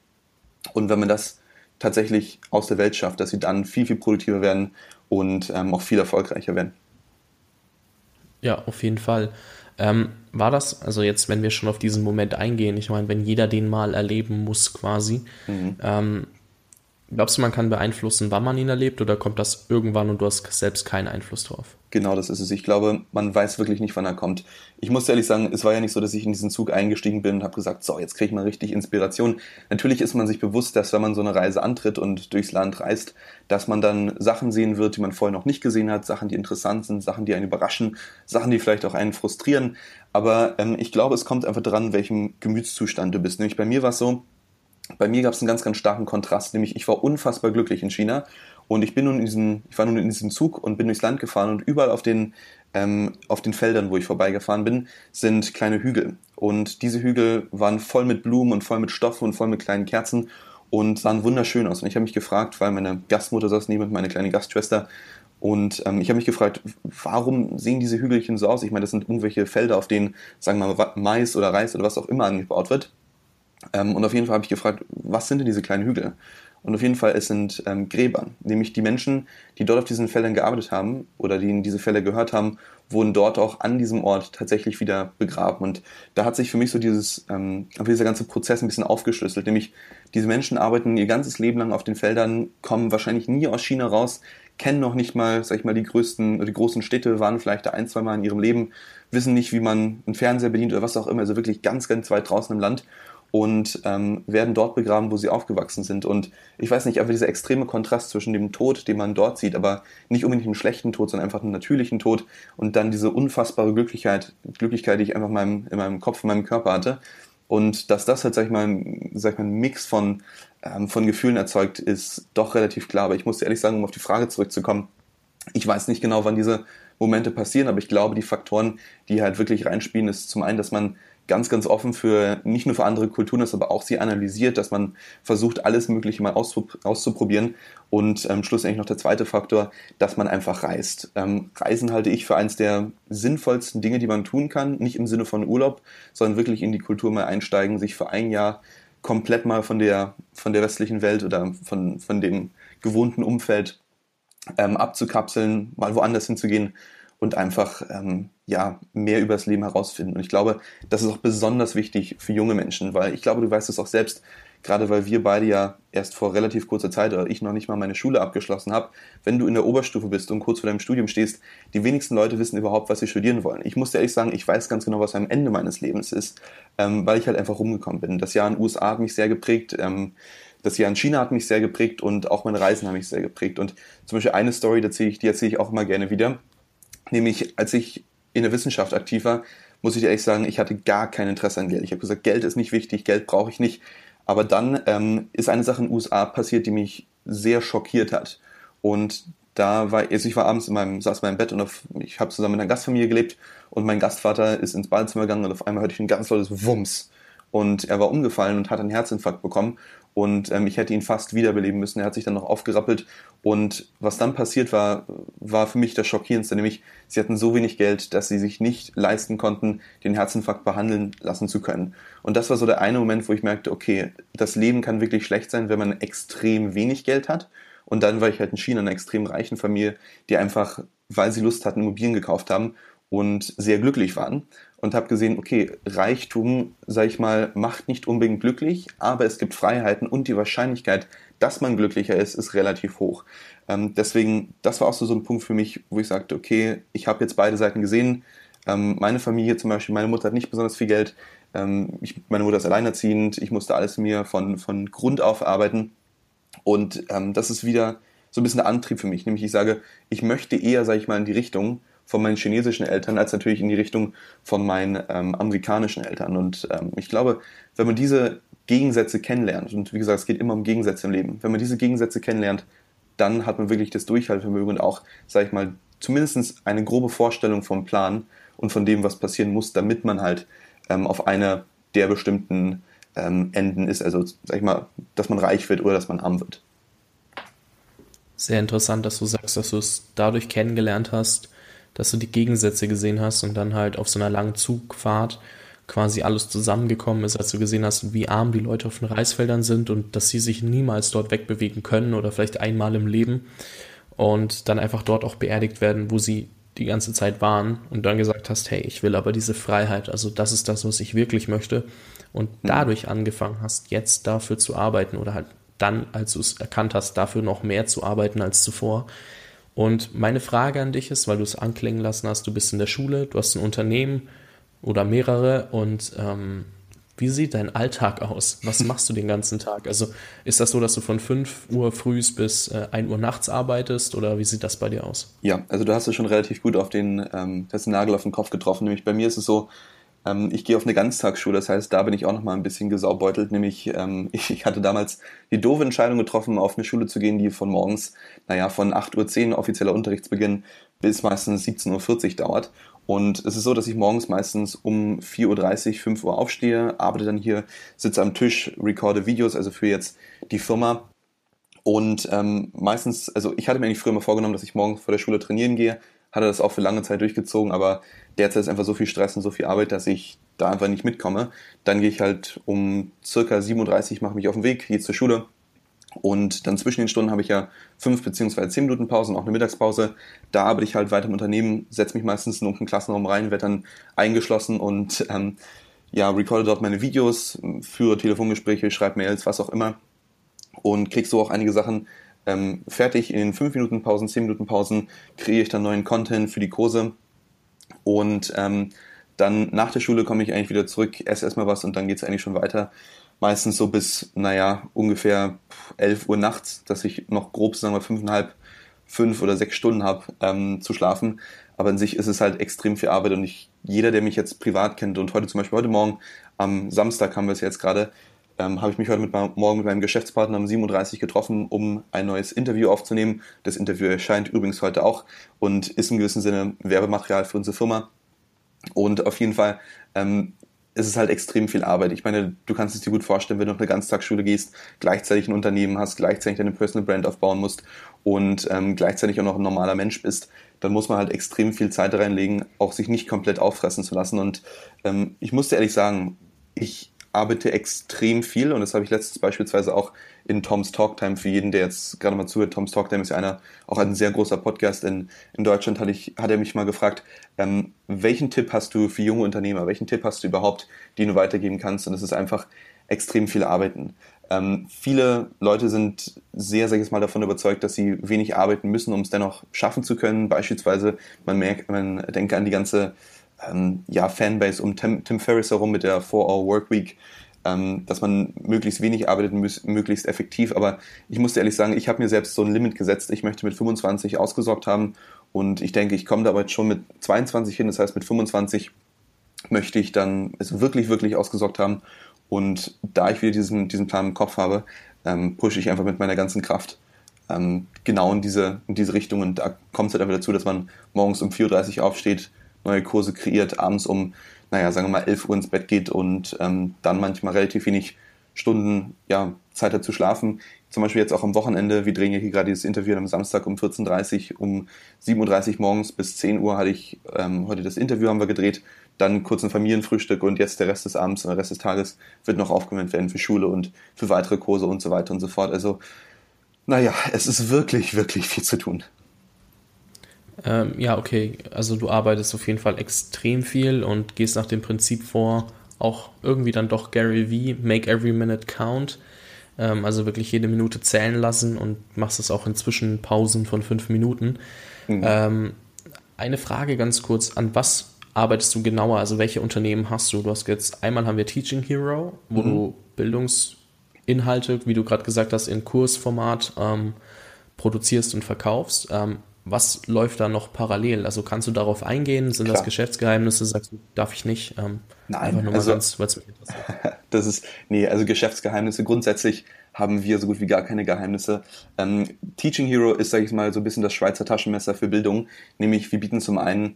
Und wenn man das tatsächlich aus der Welt schafft, dass sie dann viel, viel produktiver werden und ähm, auch viel erfolgreicher werden. Ja, auf jeden Fall. Ähm, war das, also jetzt, wenn wir schon auf diesen Moment eingehen, ich meine, wenn jeder den mal erleben muss quasi, mhm. ähm, Glaubst du, man kann beeinflussen, wann man ihn erlebt oder kommt das irgendwann und du hast selbst keinen Einfluss drauf? Genau, das ist es. Ich glaube, man weiß wirklich nicht, wann er kommt. Ich muss ehrlich sagen, es war ja nicht so, dass ich in diesen Zug eingestiegen bin und habe gesagt, so, jetzt kriege ich mal richtig Inspiration. Natürlich ist man sich bewusst, dass wenn man so eine Reise antritt und durchs Land reist, dass man dann Sachen sehen wird, die man vorher noch nicht gesehen hat, Sachen, die interessant sind, Sachen, die einen überraschen, Sachen, die vielleicht auch einen frustrieren. Aber ähm, ich glaube, es kommt einfach daran, welchem Gemütszustand du bist. Nämlich bei mir war es so, bei mir gab es einen ganz, ganz starken Kontrast, nämlich ich war unfassbar glücklich in China und ich bin nun in diesem, ich war nun in diesem Zug und bin durchs Land gefahren und überall auf den, ähm, auf den Feldern, wo ich vorbeigefahren bin, sind kleine Hügel. Und diese Hügel waren voll mit Blumen und voll mit Stoffen und voll mit kleinen Kerzen und sahen wunderschön aus. Und ich habe mich gefragt, weil meine Gastmutter saß neben meine kleine Gastschwester, und ähm, ich habe mich gefragt, warum sehen diese Hügelchen so aus? Ich meine, das sind irgendwelche Felder, auf denen, sagen wir mal, Mais oder Reis oder was auch immer angebaut wird. Ähm, und auf jeden Fall habe ich gefragt, was sind denn diese kleinen Hügel? Und auf jeden Fall, es sind ähm, Gräber. Nämlich die Menschen, die dort auf diesen Feldern gearbeitet haben oder die in diese Felder gehört haben, wurden dort auch an diesem Ort tatsächlich wieder begraben. Und da hat sich für mich so dieses, ähm, dieser ganze Prozess ein bisschen aufgeschlüsselt. Nämlich diese Menschen arbeiten ihr ganzes Leben lang auf den Feldern, kommen wahrscheinlich nie aus China raus, kennen noch nicht mal, sag ich mal, die größten, die großen Städte, waren vielleicht da ein, zwei Mal in ihrem Leben, wissen nicht, wie man einen Fernseher bedient oder was auch immer, also wirklich ganz, ganz weit draußen im Land und ähm, werden dort begraben, wo sie aufgewachsen sind. Und ich weiß nicht, einfach dieser extreme Kontrast zwischen dem Tod, den man dort sieht, aber nicht unbedingt einem schlechten Tod, sondern einfach einem natürlichen Tod und dann diese unfassbare Glücklichkeit, Glücklichkeit, die ich einfach in meinem, in meinem Kopf, in meinem Körper hatte. Und dass das halt, sag ich mal, sag ich mal, ein Mix von, ähm, von Gefühlen erzeugt, ist doch relativ klar. Aber ich muss ehrlich sagen, um auf die Frage zurückzukommen, ich weiß nicht genau, wann diese Momente passieren, aber ich glaube, die Faktoren, die halt wirklich reinspielen, ist zum einen, dass man ganz, ganz offen für nicht nur für andere Kulturen ist, aber auch sie analysiert, dass man versucht, alles Mögliche mal auszuprobieren. Und ähm, schlussendlich noch der zweite Faktor, dass man einfach reist. Ähm, Reisen halte ich für eines der sinnvollsten Dinge, die man tun kann. Nicht im Sinne von Urlaub, sondern wirklich in die Kultur mal einsteigen, sich für ein Jahr komplett mal von der, von der westlichen Welt oder von, von dem gewohnten Umfeld ähm, abzukapseln, mal woanders hinzugehen und einfach ähm, ja, mehr über das Leben herausfinden. Und ich glaube, das ist auch besonders wichtig für junge Menschen, weil ich glaube, du weißt es auch selbst, gerade weil wir beide ja erst vor relativ kurzer Zeit oder ich noch nicht mal meine Schule abgeschlossen habe, wenn du in der Oberstufe bist und kurz vor deinem Studium stehst, die wenigsten Leute wissen überhaupt, was sie studieren wollen. Ich muss dir ehrlich sagen, ich weiß ganz genau, was am Ende meines Lebens ist, ähm, weil ich halt einfach rumgekommen bin. Das Jahr in den USA hat mich sehr geprägt. Ähm, das Jahr in China hat mich sehr geprägt und auch meine Reisen haben mich sehr geprägt. Und zum Beispiel eine Story, die erzähle ich, die erzähle ich auch immer gerne wieder. Nämlich, als ich in der Wissenschaft aktiv war, muss ich ehrlich sagen, ich hatte gar kein Interesse an Geld. Ich habe gesagt, Geld ist nicht wichtig, Geld brauche ich nicht. Aber dann ähm, ist eine Sache in den USA passiert, die mich sehr schockiert hat. Und da war, also ich war abends in meinem, saß in meinem Bett und auf, ich habe zusammen mit einer Gastfamilie gelebt und mein Gastvater ist ins Badezimmer gegangen und auf einmal hörte ich ein ganz lautes Wumms. Und er war umgefallen und hat einen Herzinfarkt bekommen. Und ähm, ich hätte ihn fast wiederbeleben müssen. Er hat sich dann noch aufgerappelt. Und was dann passiert war, war für mich das Schockierendste, nämlich sie hatten so wenig Geld, dass sie sich nicht leisten konnten, den Herzinfarkt behandeln lassen zu können. Und das war so der eine Moment, wo ich merkte, okay, das Leben kann wirklich schlecht sein, wenn man extrem wenig Geld hat. Und dann war ich halt in China, in einer extrem reichen Familie, die einfach, weil sie Lust hatten, Immobilien gekauft haben und sehr glücklich waren und habe gesehen, okay, Reichtum, sag ich mal, macht nicht unbedingt glücklich, aber es gibt Freiheiten und die Wahrscheinlichkeit, dass man glücklicher ist, ist relativ hoch. Ähm, deswegen, das war auch so, so ein Punkt für mich, wo ich sagte, okay, ich habe jetzt beide Seiten gesehen. Ähm, meine Familie zum Beispiel, meine Mutter hat nicht besonders viel Geld. Ähm, ich, meine Mutter ist alleinerziehend. Ich musste alles mir von, von Grund auf arbeiten. Und ähm, das ist wieder so ein bisschen der Antrieb für mich. Nämlich ich sage, ich möchte eher, sage ich mal, in die Richtung, von meinen chinesischen Eltern als natürlich in die Richtung von meinen ähm, amerikanischen Eltern. Und ähm, ich glaube, wenn man diese Gegensätze kennenlernt, und wie gesagt, es geht immer um Gegensätze im Leben, wenn man diese Gegensätze kennenlernt, dann hat man wirklich das Durchhaltevermögen und auch, sag ich mal, zumindest eine grobe Vorstellung vom Plan und von dem, was passieren muss, damit man halt ähm, auf einer der bestimmten ähm, Enden ist. Also, sag ich mal, dass man reich wird oder dass man arm wird. Sehr interessant, dass du sagst, dass du es dadurch kennengelernt hast, dass du die Gegensätze gesehen hast und dann halt auf so einer langen Zugfahrt quasi alles zusammengekommen ist, als du gesehen hast, wie arm die Leute auf den Reisfeldern sind und dass sie sich niemals dort wegbewegen können oder vielleicht einmal im Leben und dann einfach dort auch beerdigt werden, wo sie die ganze Zeit waren und dann gesagt hast, hey, ich will aber diese Freiheit, also das ist das, was ich wirklich möchte und mhm. dadurch angefangen hast, jetzt dafür zu arbeiten oder halt dann, als du es erkannt hast, dafür noch mehr zu arbeiten als zuvor, und meine Frage an dich ist, weil du es anklingen lassen hast, du bist in der Schule, du hast ein Unternehmen oder mehrere und ähm, wie sieht dein Alltag aus? Was machst du den ganzen Tag? Also ist das so, dass du von 5 Uhr frühs bis äh, 1 Uhr nachts arbeitest oder wie sieht das bei dir aus? Ja, also du hast es schon relativ gut auf den, ähm, das Nagel auf den Kopf getroffen. Nämlich bei mir ist es so, ich gehe auf eine Ganztagsschule, das heißt, da bin ich auch noch mal ein bisschen gesaubeutelt. Nämlich, ähm, ich, ich, hatte damals die doofe Entscheidung getroffen, auf eine Schule zu gehen, die von morgens, naja, von 8.10 Uhr offizieller Unterrichtsbeginn bis meistens 17.40 Uhr dauert. Und es ist so, dass ich morgens meistens um 4.30 Uhr, 5 Uhr aufstehe, arbeite dann hier, sitze am Tisch, recorde Videos, also für jetzt die Firma. Und ähm, meistens, also ich hatte mir eigentlich früher mal vorgenommen, dass ich morgens vor der Schule trainieren gehe, hatte das auch für lange Zeit durchgezogen, aber derzeit ist einfach so viel Stress und so viel Arbeit, dass ich da einfach nicht mitkomme. Dann gehe ich halt um circa 37, mache mich auf den Weg, gehe zur Schule Und dann zwischen den Stunden habe ich ja fünf beziehungsweise zehn Minuten Pause und auch eine Mittagspause. Da arbeite ich halt weiter im Unternehmen, setze mich meistens in irgendeinen Klassenraum rein, werde dann eingeschlossen und ähm, ja, recorde dort meine Videos, führe Telefongespräche, schreibe Mails, was auch immer und krieg so auch einige Sachen ähm, fertig. In 5 Minuten Pausen, 10 Minuten Pausen kreiere ich dann neuen Content für die Kurse und ähm, dann nach der Schule komme ich eigentlich wieder zurück, esse erstmal was und dann geht es eigentlich schon weiter. Meistens so bis, naja, ungefähr 11 Uhr nachts, dass ich noch grob, sagen wir, fünfeinhalb, fünf oder sechs Stunden habe ähm, zu schlafen. Aber in sich ist es halt extrem viel Arbeit und ich, jeder, der mich jetzt privat kennt und heute zum Beispiel heute Morgen, am Samstag haben wir es jetzt gerade, ähm, habe ich mich heute mit, morgen mit meinem Geschäftspartner um 37 getroffen, um ein neues Interview aufzunehmen. Das Interview erscheint übrigens heute auch und ist im gewissen Sinne Werbematerial für unsere Firma. Und auf jeden Fall ähm, ist es halt extrem viel Arbeit. Ich meine, du kannst es dir gut vorstellen, wenn du auf eine Ganztagsschule gehst, gleichzeitig ein Unternehmen hast, gleichzeitig deine Personal Brand aufbauen musst und ähm, gleichzeitig auch noch ein normaler Mensch bist, dann muss man halt extrem viel Zeit reinlegen, auch sich nicht komplett auffressen zu lassen. Und ähm, ich muss dir ehrlich sagen, ich arbeite extrem viel und das habe ich letztens beispielsweise auch in Tom's Talktime für jeden, der jetzt gerade mal zuhört. Tom's Talktime ist ja einer, auch ein sehr großer Podcast in, in Deutschland, hat, ich, hat er mich mal gefragt, ähm, welchen Tipp hast du für junge Unternehmer, welchen Tipp hast du überhaupt, den du weitergeben kannst? Und es ist einfach extrem viel Arbeiten. Ähm, viele Leute sind sehr, sag ich mal, davon überzeugt, dass sie wenig arbeiten müssen, um es dennoch schaffen zu können. Beispielsweise, man merkt, man denkt an die ganze ähm, ja, Fanbase um Tim, Tim Ferriss herum mit der 4-Hour Workweek, ähm, dass man möglichst wenig arbeitet, möglichst effektiv. Aber ich muss ehrlich sagen, ich habe mir selbst so ein Limit gesetzt. Ich möchte mit 25 ausgesorgt haben und ich denke, ich komme da aber schon mit 22 hin. Das heißt, mit 25 möchte ich dann es wirklich, wirklich ausgesorgt haben. Und da ich wieder diesen, diesen Plan im Kopf habe, ähm, pushe ich einfach mit meiner ganzen Kraft ähm, genau in diese, in diese Richtung. Und da kommt es halt einfach dazu, dass man morgens um 4.30 Uhr aufsteht, neue Kurse kreiert, abends um, naja, sagen wir mal 11 Uhr ins Bett geht und ähm, dann manchmal relativ wenig Stunden ja, Zeit hat zu schlafen. Zum Beispiel jetzt auch am Wochenende, wir drehen ja hier gerade dieses Interview am Samstag um 14.30 Uhr, um 7.30 Uhr morgens bis 10 Uhr hatte ich ähm, heute das Interview haben wir gedreht, dann kurz ein Familienfrühstück und jetzt der Rest des Abends und der Rest des Tages wird noch aufgewendet werden für Schule und für weitere Kurse und so weiter und so fort. Also, naja, es ist wirklich, wirklich viel zu tun. Ähm, ja, okay. Also du arbeitest auf jeden Fall extrem viel und gehst nach dem Prinzip vor, auch irgendwie dann doch Gary V, make every minute count. Ähm, also wirklich jede Minute zählen lassen und machst es auch inzwischen Pausen von fünf Minuten. Mhm. Ähm, eine Frage ganz kurz, an was arbeitest du genauer? Also welche Unternehmen hast du? Du hast jetzt, einmal haben wir Teaching Hero, wo mhm. du Bildungsinhalte, wie du gerade gesagt hast, in Kursformat ähm, produzierst und verkaufst. Ähm, was läuft da noch parallel? Also kannst du darauf eingehen? Sind Klar. das Geschäftsgeheimnisse? Sagst du, darf ich nicht? Ähm, Nein, einfach nur also, mal ganz, weil es mich interessiert. Das ist, nee, also Geschäftsgeheimnisse grundsätzlich haben wir so gut wie gar keine Geheimnisse. Ähm, Teaching Hero ist, sage ich mal, so ein bisschen das Schweizer Taschenmesser für Bildung. Nämlich, wir bieten zum einen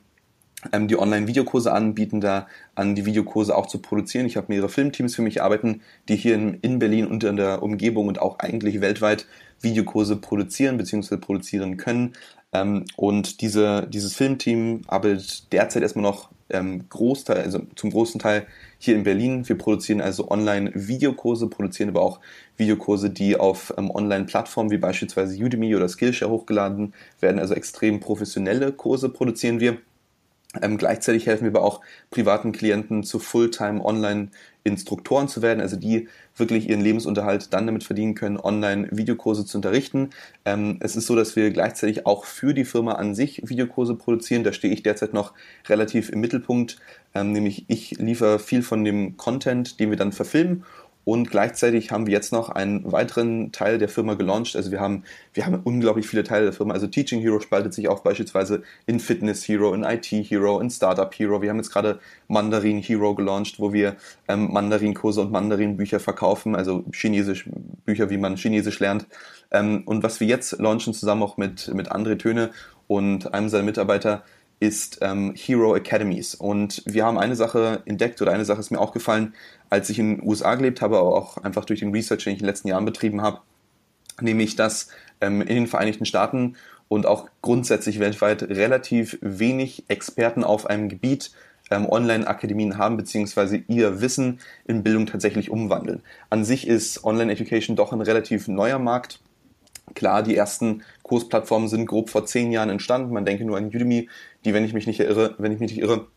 ähm, die Online-Videokurse an, bieten da an, die Videokurse auch zu produzieren. Ich habe mehrere Filmteams für mich arbeiten, die hier in, in Berlin und in der Umgebung und auch eigentlich weltweit Videokurse produzieren bzw. produzieren können. Ähm, und diese, dieses Filmteam arbeitet derzeit erstmal noch ähm, Großteil, also zum großen Teil hier in Berlin. Wir produzieren also Online-Videokurse, produzieren aber auch Videokurse, die auf ähm, Online-Plattformen wie beispielsweise Udemy oder Skillshare hochgeladen werden. Also extrem professionelle Kurse produzieren wir. Ähm, gleichzeitig helfen wir aber auch privaten Klienten zu Fulltime Online-Instruktoren zu werden, also die wirklich ihren Lebensunterhalt dann damit verdienen können, Online-Videokurse zu unterrichten. Ähm, es ist so, dass wir gleichzeitig auch für die Firma an sich Videokurse produzieren. Da stehe ich derzeit noch relativ im Mittelpunkt, ähm, nämlich ich liefere viel von dem Content, den wir dann verfilmen und gleichzeitig haben wir jetzt noch einen weiteren Teil der Firma gelauncht. Also wir haben, wir haben unglaublich viele Teile der Firma. Also Teaching Hero spaltet sich auch beispielsweise in Fitness Hero, in IT Hero, in Startup Hero. Wir haben jetzt gerade Mandarin Hero gelauncht, wo wir ähm, Mandarin-Kurse und Mandarin-Bücher verkaufen, also Chinesisch Bücher, wie man Chinesisch lernt. Ähm, und was wir jetzt launchen, zusammen auch mit, mit André Töne und einem seiner Mitarbeiter, ist ähm, Hero Academies. Und wir haben eine Sache entdeckt oder eine Sache ist mir aufgefallen, als ich in den USA gelebt habe, aber auch einfach durch den Research, den ich in den letzten Jahren betrieben habe, nämlich dass ähm, in den Vereinigten Staaten und auch grundsätzlich weltweit relativ wenig Experten auf einem Gebiet ähm, Online-Akademien haben, beziehungsweise ihr Wissen in Bildung tatsächlich umwandeln. An sich ist Online-Education doch ein relativ neuer Markt. Klar, die ersten Kursplattformen sind grob vor zehn Jahren entstanden. Man denke nur an Udemy, die, wenn ich mich nicht irre, wenn ich mich nicht irre,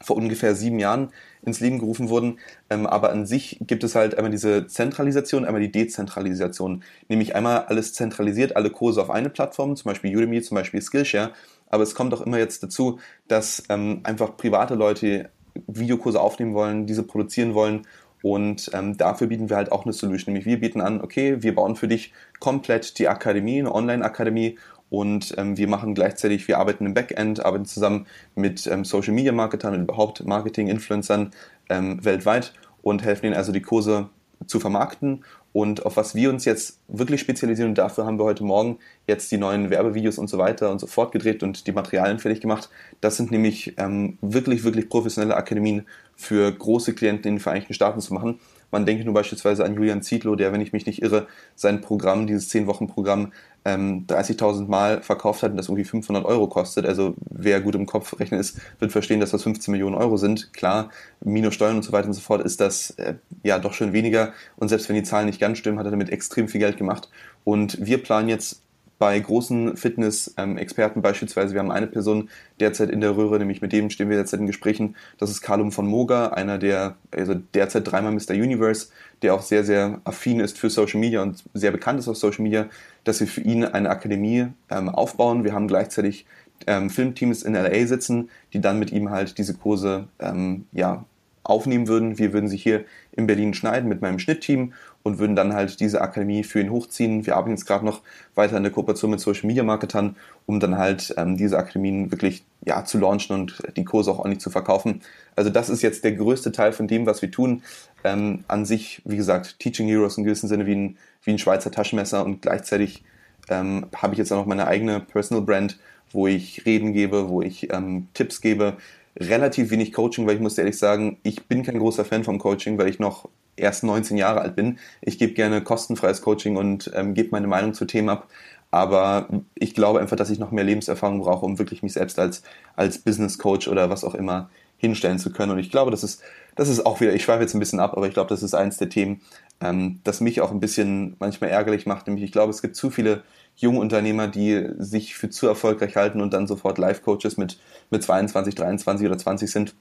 vor ungefähr sieben Jahren ins Leben gerufen wurden. Ähm, aber an sich gibt es halt einmal diese Zentralisation, einmal die Dezentralisation. Nämlich einmal alles zentralisiert, alle Kurse auf eine Plattform, zum Beispiel Udemy, zum Beispiel Skillshare. Aber es kommt auch immer jetzt dazu, dass ähm, einfach private Leute Videokurse aufnehmen wollen, diese produzieren wollen und ähm, dafür bieten wir halt auch eine Solution. Nämlich wir bieten an, okay, wir bauen für dich komplett die Akademie, eine Online-Akademie und ähm, wir machen gleichzeitig, wir arbeiten im Backend, arbeiten zusammen mit ähm, Social Media Marketern und überhaupt Marketing-Influencern ähm, weltweit und helfen ihnen also die Kurse zu vermarkten und auf was wir uns jetzt wirklich spezialisieren, und dafür haben wir heute Morgen jetzt die neuen Werbevideos und so weiter und so fort gedreht und die Materialien fertig gemacht. Das sind nämlich ähm, wirklich, wirklich professionelle Akademien für große Klienten in den Vereinigten Staaten zu machen. Man denke nur beispielsweise an Julian Zietlow, der, wenn ich mich nicht irre, sein Programm, dieses 10-Wochen-Programm, ähm, 30.000 Mal verkauft hat und das irgendwie 500 Euro kostet. Also wer gut im Kopf rechnen ist, wird verstehen, dass das 15 Millionen Euro sind. Klar, minus Steuern und so weiter und so fort ist das äh, ja doch schon weniger. Und selbst wenn die Zahlen nicht ganz stimmen, hat er damit extrem viel Geld gemacht. Und wir planen jetzt bei großen Fitness-Experten beispielsweise, wir haben eine Person derzeit in der Röhre, nämlich mit dem stehen wir derzeit in Gesprächen, das ist Carlum von Moga, einer der, also derzeit dreimal Mr. Universe, der auch sehr, sehr affin ist für Social Media und sehr bekannt ist auf Social Media, dass wir für ihn eine Akademie ähm, aufbauen. Wir haben gleichzeitig ähm, Filmteams in LA sitzen, die dann mit ihm halt diese Kurse ähm, ja, aufnehmen würden. Wir würden sie hier in Berlin schneiden mit meinem Schnittteam und würden dann halt diese Akademie für ihn hochziehen. Wir arbeiten jetzt gerade noch weiter in der Kooperation mit Social Media Marketern, um dann halt ähm, diese Akademien wirklich ja, zu launchen und die Kurse auch ordentlich zu verkaufen. Also das ist jetzt der größte Teil von dem, was wir tun. Ähm, an sich, wie gesagt, Teaching Heroes in gewissem Sinne wie ein, wie ein Schweizer Taschenmesser und gleichzeitig ähm, habe ich jetzt auch noch meine eigene Personal Brand, wo ich Reden gebe, wo ich ähm, Tipps gebe, relativ wenig Coaching, weil ich muss ehrlich sagen, ich bin kein großer Fan vom Coaching, weil ich noch erst 19 Jahre alt bin. Ich gebe gerne kostenfreies Coaching und ähm, gebe meine Meinung zu Themen ab. Aber ich glaube einfach, dass ich noch mehr Lebenserfahrung brauche, um wirklich mich selbst als, als Business Coach oder was auch immer hinstellen zu können. Und ich glaube, das ist, das ist auch wieder, ich schweife jetzt ein bisschen ab, aber ich glaube, das ist eins der Themen, ähm, das mich auch ein bisschen manchmal ärgerlich macht. Nämlich, ich glaube, es gibt zu viele junge Unternehmer, die sich für zu erfolgreich halten und dann sofort Life-Coaches mit, mit 22, 23 oder 20 sind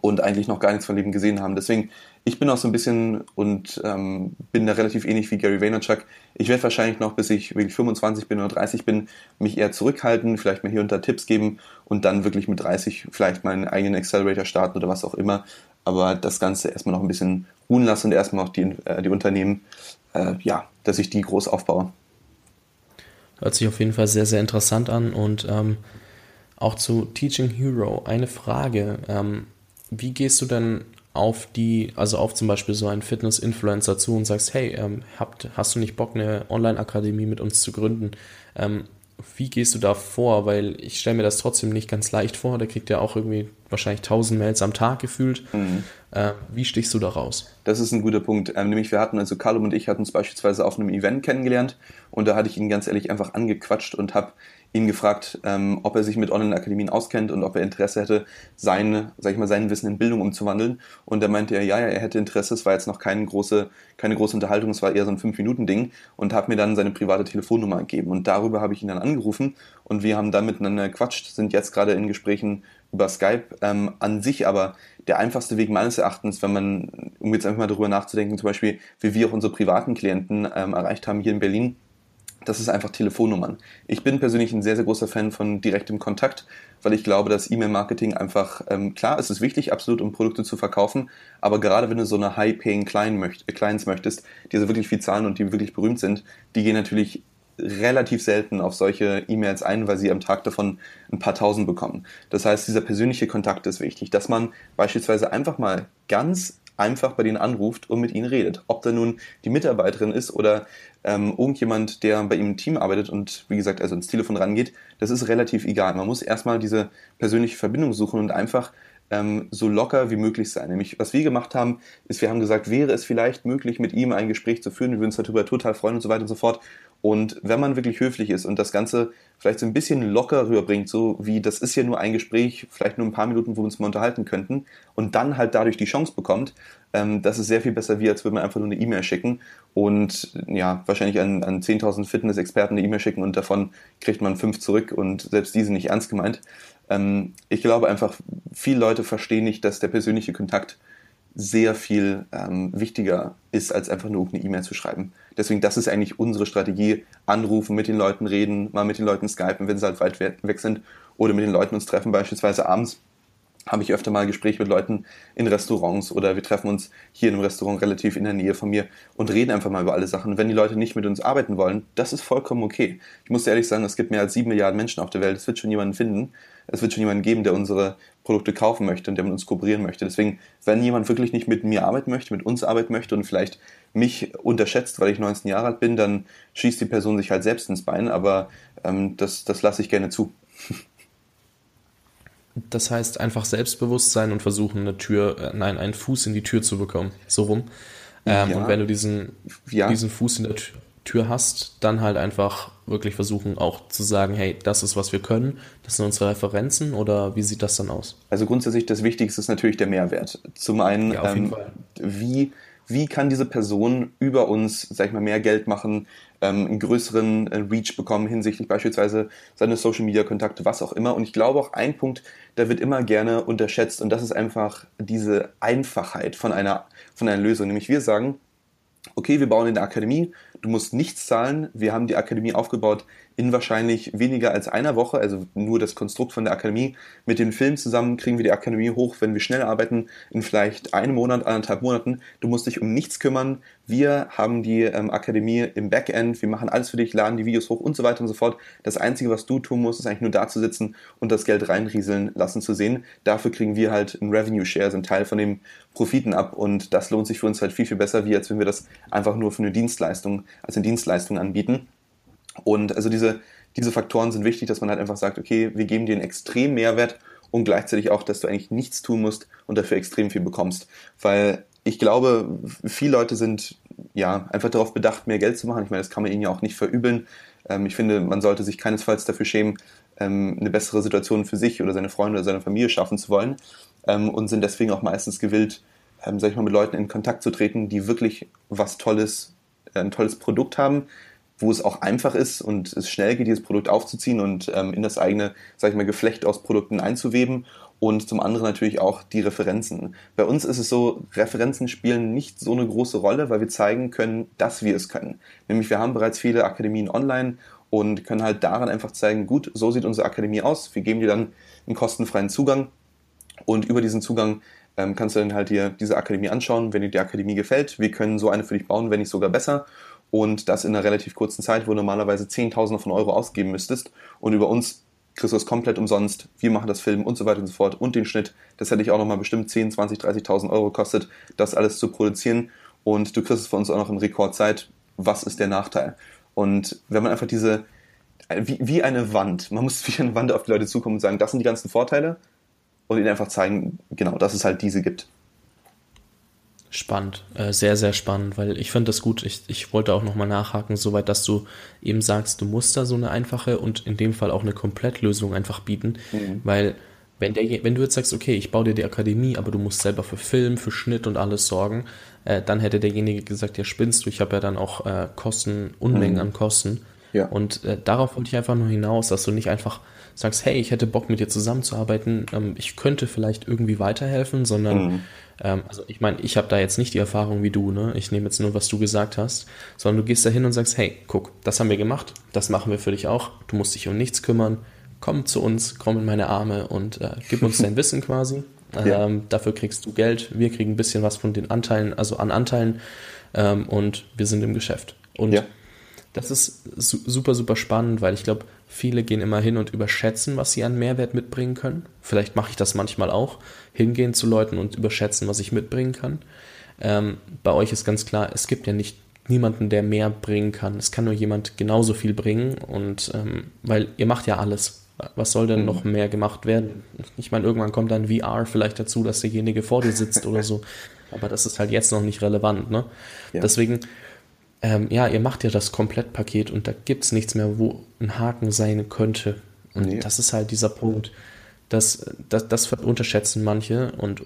und eigentlich noch gar nichts von Leben gesehen haben. Deswegen, ich bin auch so ein bisschen und ähm, bin da relativ ähnlich wie Gary Vaynerchuk. Ich werde wahrscheinlich noch, bis ich wirklich 25 bin oder 30 bin, mich eher zurückhalten, vielleicht mir hier da Tipps geben und dann wirklich mit 30 vielleicht meinen eigenen Accelerator starten oder was auch immer. Aber das Ganze erstmal noch ein bisschen ruhen lassen und erstmal auch die, äh, die Unternehmen, äh, ja, dass ich die groß aufbaue. Hört sich auf jeden Fall sehr, sehr interessant an und ähm, auch zu Teaching Hero eine Frage. Ähm, wie gehst du denn auf die, also auf zum Beispiel so einen Fitness-Influencer zu und sagst, hey, ähm, habt, hast du nicht Bock, eine Online-Akademie mit uns zu gründen? Wie gehst du da vor? Weil ich stelle mir das trotzdem nicht ganz leicht vor. Der kriegt ja auch irgendwie wahrscheinlich 1000 Mails am Tag gefühlt. Mhm. Äh, wie stichst du da raus? Das ist ein guter Punkt. Ähm, nämlich wir hatten, also Carlo und ich hatten uns beispielsweise auf einem Event kennengelernt und da hatte ich ihn ganz ehrlich einfach angequatscht und habe ihn gefragt, ähm, ob er sich mit Online-Akademien auskennt und ob er Interesse hätte, sein, sag ich mal, sein Wissen in Bildung umzuwandeln. Und da meinte er, ja, ja, er hätte Interesse. Es war jetzt noch keine große, keine große Unterhaltung, es war eher so ein Fünf-Minuten-Ding und hat mir dann seine private Telefonnummer gegeben. Und darüber habe ich ihn dann angerufen und wir haben dann miteinander gequatscht, sind jetzt gerade in Gesprächen über Skype. Ähm, an sich aber der einfachste Weg meines Erachtens, wenn man, um jetzt einfach mal darüber nachzudenken, zum Beispiel, wie wir auch unsere privaten Klienten ähm, erreicht haben hier in Berlin, das ist einfach Telefonnummern. Ich bin persönlich ein sehr, sehr großer Fan von direktem Kontakt, weil ich glaube, dass E-Mail-Marketing einfach, ähm, klar, es ist wichtig, absolut, um Produkte zu verkaufen, aber gerade wenn du so eine High-Paying Clients möchtest, die also wirklich viel zahlen und die wirklich berühmt sind, die gehen natürlich relativ selten auf solche E-Mails ein, weil sie am Tag davon ein paar tausend bekommen. Das heißt, dieser persönliche Kontakt ist wichtig, dass man beispielsweise einfach mal ganz einfach bei denen anruft und mit ihnen redet. Ob da nun die Mitarbeiterin ist oder ähm, irgendjemand, der bei ihm im Team arbeitet und wie gesagt, also ins Telefon rangeht, das ist relativ egal. Man muss erstmal diese persönliche Verbindung suchen und einfach ähm, so locker wie möglich sein. Nämlich, was wir gemacht haben, ist, wir haben gesagt, wäre es vielleicht möglich, mit ihm ein Gespräch zu führen, wir würden uns darüber total freuen und so weiter und so fort. Und wenn man wirklich höflich ist und das Ganze vielleicht so ein bisschen locker rüberbringt, so wie das ist ja nur ein Gespräch, vielleicht nur ein paar Minuten, wo wir uns mal unterhalten könnten und dann halt dadurch die Chance bekommt, ähm, das ist sehr viel besser, wie als würde man einfach nur eine E-Mail schicken und ja, wahrscheinlich an, an 10.000 Fitness-Experten eine E-Mail schicken und davon kriegt man fünf zurück und selbst diese nicht ernst gemeint. Ähm, ich glaube einfach, viele Leute verstehen nicht, dass der persönliche Kontakt sehr viel ähm, wichtiger ist, als einfach nur eine E-Mail zu schreiben. Deswegen, das ist eigentlich unsere Strategie. Anrufen, mit den Leuten reden, mal mit den Leuten skypen, wenn sie halt weit weg sind. Oder mit den Leuten uns treffen, beispielsweise abends habe ich öfter mal Gespräche mit Leuten in Restaurants oder wir treffen uns hier in einem Restaurant relativ in der Nähe von mir und reden einfach mal über alle Sachen. Wenn die Leute nicht mit uns arbeiten wollen, das ist vollkommen okay. Ich muss ehrlich sagen, es gibt mehr als sieben Milliarden Menschen auf der Welt. Es wird schon jemanden finden. Es wird schon jemanden geben, der unsere Produkte kaufen möchte und der mit uns kooperieren möchte. Deswegen, wenn jemand wirklich nicht mit mir arbeiten möchte, mit uns arbeiten möchte und vielleicht mich unterschätzt, weil ich 19 Jahre alt bin, dann schießt die Person sich halt selbst ins Bein. Aber ähm, das, das lasse ich gerne zu. Das heißt einfach selbstbewusst sein und versuchen, eine Tür, äh, nein, einen Fuß in die Tür zu bekommen. So rum. Ähm, ja. Und wenn du diesen, ja. diesen Fuß in der Tür hast, dann halt einfach wirklich versuchen, auch zu sagen, hey, das ist, was wir können, das sind unsere Referenzen oder wie sieht das dann aus? Also grundsätzlich das Wichtigste ist natürlich der Mehrwert. Zum einen, ja, ähm, wie wie kann diese Person über uns, sag ich mal, mehr Geld machen, ähm, einen größeren äh, Reach bekommen hinsichtlich beispielsweise seine Social Media Kontakte, was auch immer. Und ich glaube auch ein Punkt, der wird immer gerne unterschätzt und das ist einfach diese Einfachheit von einer, von einer Lösung. Nämlich wir sagen, okay, wir bauen in der Akademie, du musst nichts zahlen, wir haben die Akademie aufgebaut in wahrscheinlich weniger als einer Woche, also nur das Konstrukt von der Akademie. Mit dem Film zusammen kriegen wir die Akademie hoch, wenn wir schnell arbeiten, in vielleicht einem Monat, anderthalb Monaten. Du musst dich um nichts kümmern. Wir haben die ähm, Akademie im Backend, wir machen alles für dich, laden die Videos hoch und so weiter und so fort. Das Einzige, was du tun musst, ist eigentlich nur da zu sitzen und das Geld reinrieseln lassen zu sehen. Dafür kriegen wir halt einen Revenue Share, also einen Teil von den Profiten ab und das lohnt sich für uns halt viel, viel besser, wie als wenn wir das einfach nur für eine Dienstleistung, als eine Dienstleistung anbieten. Und also diese, diese Faktoren sind wichtig, dass man halt einfach sagt, okay, wir geben dir einen extremen Mehrwert und gleichzeitig auch, dass du eigentlich nichts tun musst und dafür extrem viel bekommst. Weil ich glaube, viele Leute sind ja einfach darauf bedacht, mehr Geld zu machen. Ich meine, das kann man ihnen ja auch nicht verübeln. Ähm, ich finde, man sollte sich keinesfalls dafür schämen, ähm, eine bessere Situation für sich oder seine Freunde oder seine Familie schaffen zu wollen ähm, und sind deswegen auch meistens gewillt, ähm, sag ich mal, mit Leuten in Kontakt zu treten, die wirklich was Tolles, ein tolles Produkt haben, wo es auch einfach ist und es schnell geht, dieses Produkt aufzuziehen und ähm, in das eigene, sag ich mal, Geflecht aus Produkten einzuweben und zum anderen natürlich auch die Referenzen. Bei uns ist es so, Referenzen spielen nicht so eine große Rolle, weil wir zeigen können, dass wir es können. Nämlich wir haben bereits viele Akademien online und können halt daran einfach zeigen, gut, so sieht unsere Akademie aus. Wir geben dir dann einen kostenfreien Zugang und über diesen Zugang ähm, kannst du dann halt dir diese Akademie anschauen, wenn dir die Akademie gefällt. Wir können so eine für dich bauen, wenn nicht sogar besser und das in einer relativ kurzen Zeit, wo du normalerweise Zehntausende von Euro ausgeben müsstest und über uns kriegst du es komplett umsonst, wir machen das Film und so weiter und so fort und den Schnitt, das hätte ich auch nochmal bestimmt 10, 20, 30.000 Euro gekostet, das alles zu produzieren und du kriegst es von uns auch noch in Rekordzeit. Was ist der Nachteil? Und wenn man einfach diese, wie, wie eine Wand, man muss wie eine Wand auf die Leute zukommen und sagen, das sind die ganzen Vorteile und ihnen einfach zeigen, genau, dass es halt diese gibt. Spannend, äh, sehr, sehr spannend, weil ich finde das gut. Ich, ich wollte auch nochmal nachhaken, soweit, dass du eben sagst, du musst da so eine einfache und in dem Fall auch eine Komplettlösung einfach bieten, mhm. weil wenn, der, wenn du jetzt sagst, okay, ich baue dir die Akademie, aber du musst selber für Film, für Schnitt und alles sorgen, äh, dann hätte derjenige gesagt, ja spinnst du, ich habe ja dann auch äh, Kosten, Unmengen mhm. an Kosten. Ja. Und äh, darauf wollte ich einfach nur hinaus, dass du nicht einfach sagst, hey, ich hätte Bock mit dir zusammenzuarbeiten, ähm, ich könnte vielleicht irgendwie weiterhelfen, sondern mhm ähm, also ich meine, ich habe da jetzt nicht die Erfahrung wie du, ne? Ich nehme jetzt nur, was du gesagt hast, sondern du gehst da hin und sagst, hey, guck, das haben wir gemacht, das machen wir für dich auch, du musst dich um nichts kümmern, komm zu uns, komm in meine Arme und äh, gib uns dein Wissen quasi. Ja. Ähm, dafür kriegst du Geld, wir kriegen ein bisschen was von den Anteilen, also an Anteilen ähm, und wir sind im Geschäft. Und ja. das ist super, super spannend, weil ich glaube, viele gehen immer hin und überschätzen, was sie an Mehrwert mitbringen können. Vielleicht mache ich das manchmal auch, hingehen zu Leuten und überschätzen, was ich mitbringen kann. Ähm, bei euch ist ganz klar, es gibt ja nicht niemanden, der mehr bringen kann. Es kann nur jemand genauso viel bringen und ähm, weil ihr macht ja alles. Was soll denn mhm. noch mehr gemacht werden? Ich meine, irgendwann kommt dann VR vielleicht dazu, dass derjenige vor dir sitzt oder so. Aber das ist halt jetzt noch nicht relevant. Ne? Ja. Deswegen ähm, ja, ihr macht ja das Komplettpaket und da gibt es nichts mehr, wo ein Haken sein könnte. Und nee. das ist halt dieser Punkt, dass, das, das unterschätzen manche und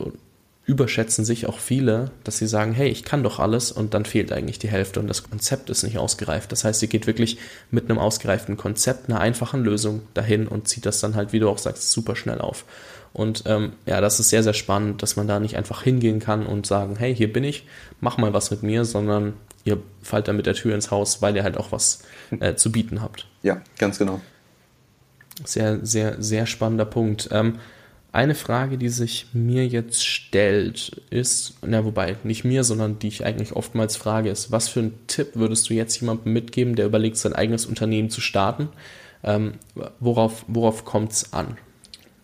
überschätzen sich auch viele, dass sie sagen, hey, ich kann doch alles und dann fehlt eigentlich die Hälfte und das Konzept ist nicht ausgereift. Das heißt, sie geht wirklich mit einem ausgereiften Konzept, einer einfachen Lösung dahin und zieht das dann halt, wie du auch sagst, super schnell auf. Und ähm, ja, das ist sehr, sehr spannend, dass man da nicht einfach hingehen kann und sagen, hey, hier bin ich, mach mal was mit mir, sondern ihr fallt dann mit der Tür ins Haus, weil ihr halt auch was äh, zu bieten habt. Ja, ganz genau. Sehr, sehr, sehr spannender Punkt. Ähm, eine Frage, die sich mir jetzt stellt, ist, na wobei, nicht mir, sondern die ich eigentlich oftmals frage, ist, was für einen Tipp würdest du jetzt jemandem mitgeben, der überlegt, sein eigenes Unternehmen zu starten? Ähm, worauf worauf kommt es an?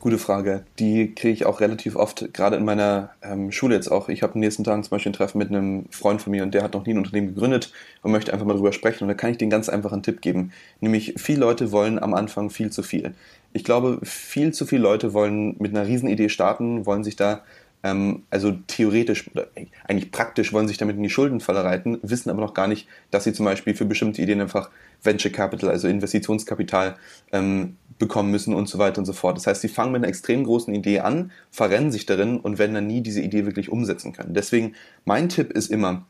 Gute Frage. Die kriege ich auch relativ oft, gerade in meiner ähm, Schule jetzt auch. Ich habe in den nächsten Tagen zum Beispiel ein Treffen mit einem Freund von mir und der hat noch nie ein Unternehmen gegründet und möchte einfach mal drüber sprechen. Und da kann ich den ganz einfach einen Tipp geben. Nämlich, viele Leute wollen am Anfang viel zu viel. Ich glaube, viel zu viele Leute wollen mit einer Riesenidee starten, wollen sich da ähm, also theoretisch oder eigentlich praktisch wollen sich damit in die Schuldenfalle reiten, wissen aber noch gar nicht, dass sie zum Beispiel für bestimmte Ideen einfach Venture Capital, also Investitionskapital, ähm, bekommen müssen und so weiter und so fort. Das heißt, sie fangen mit einer extrem großen Idee an, verrennen sich darin und werden dann nie diese Idee wirklich umsetzen können. Deswegen mein Tipp ist immer,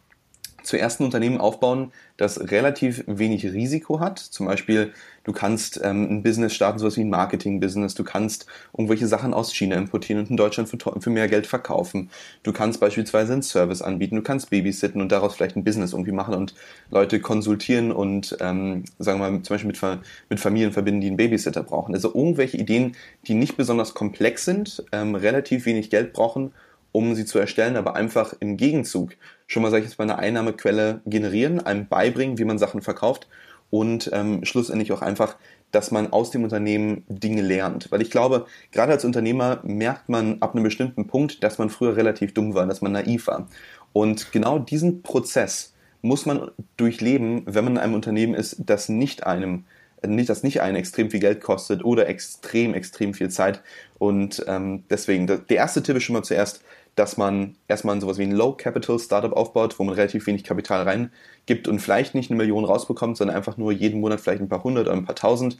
zuerst ein Unternehmen aufbauen, das relativ wenig Risiko hat. Zum Beispiel, du kannst ähm, ein Business starten, sowas wie ein Marketing-Business. Du kannst irgendwelche Sachen aus China importieren und in Deutschland für, für, mehr Geld verkaufen. Du kannst beispielsweise einen Service anbieten. Du kannst babysitten und daraus vielleicht ein Business irgendwie machen und Leute konsultieren und, ähm, sagen wir mal, zum Beispiel mit, mit Familien verbinden, die einen Babysitter brauchen. Also irgendwelche Ideen, die nicht besonders komplex sind, ähm, relativ wenig Geld brauchen um sie zu erstellen, aber einfach im Gegenzug schon mal, sag ich jetzt mal, eine Einnahmequelle generieren, einem beibringen, wie man Sachen verkauft und ähm, schlussendlich auch einfach, dass man aus dem Unternehmen Dinge lernt. Weil ich glaube, gerade als Unternehmer merkt man ab einem bestimmten Punkt, dass man früher relativ dumm war, dass man naiv war. Und genau diesen Prozess muss man durchleben, wenn man in einem Unternehmen ist, das nicht einem nicht, das nicht einen extrem viel Geld kostet oder extrem, extrem viel Zeit. Und ähm, deswegen, der erste Tipp ist schon mal zuerst, dass man erstmal sowas wie ein Low-Capital-Startup aufbaut, wo man relativ wenig Kapital reingibt und vielleicht nicht eine Million rausbekommt, sondern einfach nur jeden Monat vielleicht ein paar hundert oder ein paar tausend.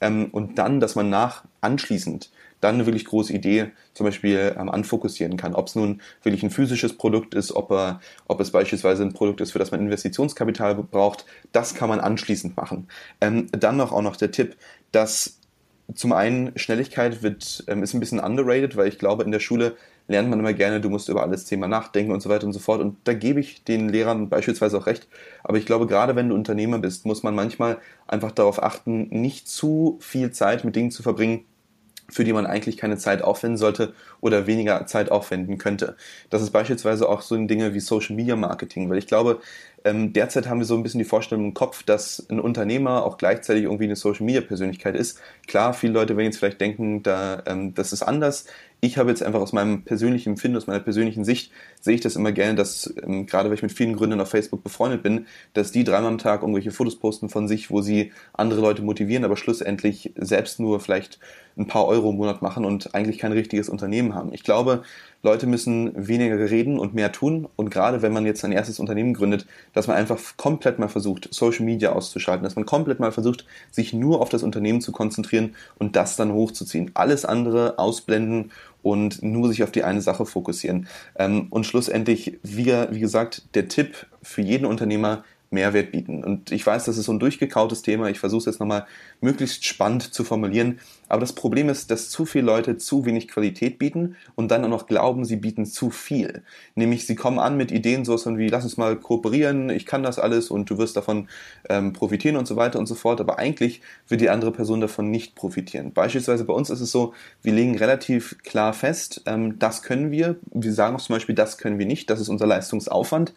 Ähm, und dann, dass man nach anschließend dann eine wirklich große Idee zum Beispiel ähm, anfokussieren kann. Ob es nun wirklich ein physisches Produkt ist, ob, er, ob es beispielsweise ein Produkt ist, für das man Investitionskapital braucht, das kann man anschließend machen. Ähm, dann noch auch noch der Tipp, dass zum einen Schnelligkeit wird, ähm, ist ein bisschen underrated, weil ich glaube, in der Schule lernt man immer gerne, du musst über alles Thema nachdenken und so weiter und so fort. Und da gebe ich den Lehrern beispielsweise auch recht. Aber ich glaube, gerade wenn du Unternehmer bist, muss man manchmal einfach darauf achten, nicht zu viel Zeit mit Dingen zu verbringen, für die man eigentlich keine Zeit aufwenden sollte oder weniger Zeit aufwenden könnte. Das ist beispielsweise auch so Dinge wie Social Media Marketing, weil ich glaube, ähm, derzeit haben wir so ein bisschen die Vorstellung im Kopf, dass ein Unternehmer auch gleichzeitig irgendwie eine Social Media Persönlichkeit ist. Klar, viele Leute werden jetzt vielleicht denken, da, ähm, das ist anders. Ich habe jetzt einfach aus meinem persönlichen Empfinden, aus meiner persönlichen Sicht, sehe ich das immer gerne, dass, ähm, gerade weil ich mit vielen Gründern auf Facebook befreundet bin, dass die dreimal am Tag irgendwelche Fotos posten von sich, wo sie andere Leute motivieren, aber schlussendlich selbst nur vielleicht ein paar Euro im Monat machen und eigentlich kein richtiges Unternehmen haben. Ich glaube, Leute müssen weniger reden und mehr tun. Und gerade wenn man jetzt ein erstes Unternehmen gründet, dass man einfach komplett mal versucht, Social Media auszuschalten, dass man komplett mal versucht, sich nur auf das Unternehmen zu konzentrieren und das dann hochzuziehen. Alles andere ausblenden und nur sich auf die eine Sache fokussieren. Ähm, und schlussendlich, wie, wie gesagt, der Tipp für jeden Unternehmer, Mehrwert bieten. Und ich weiß, das ist so ein durchgekautes Thema. Ich versuche es jetzt nochmal möglichst spannend zu formulieren. Aber das Problem ist, dass zu viele Leute zu wenig Qualität bieten und dann auch noch glauben, sie bieten zu viel. Nämlich, sie kommen an mit Ideen so wie, lass uns mal kooperieren, ich kann das alles und du wirst davon ähm, profitieren und so weiter und so fort. Aber eigentlich wird die andere Person davon nicht profitieren. Beispielsweise bei uns ist es so, wir legen relativ klar fest, ähm, das können wir. Wir sagen auch zum Beispiel, das können wir nicht, das ist unser Leistungsaufwand.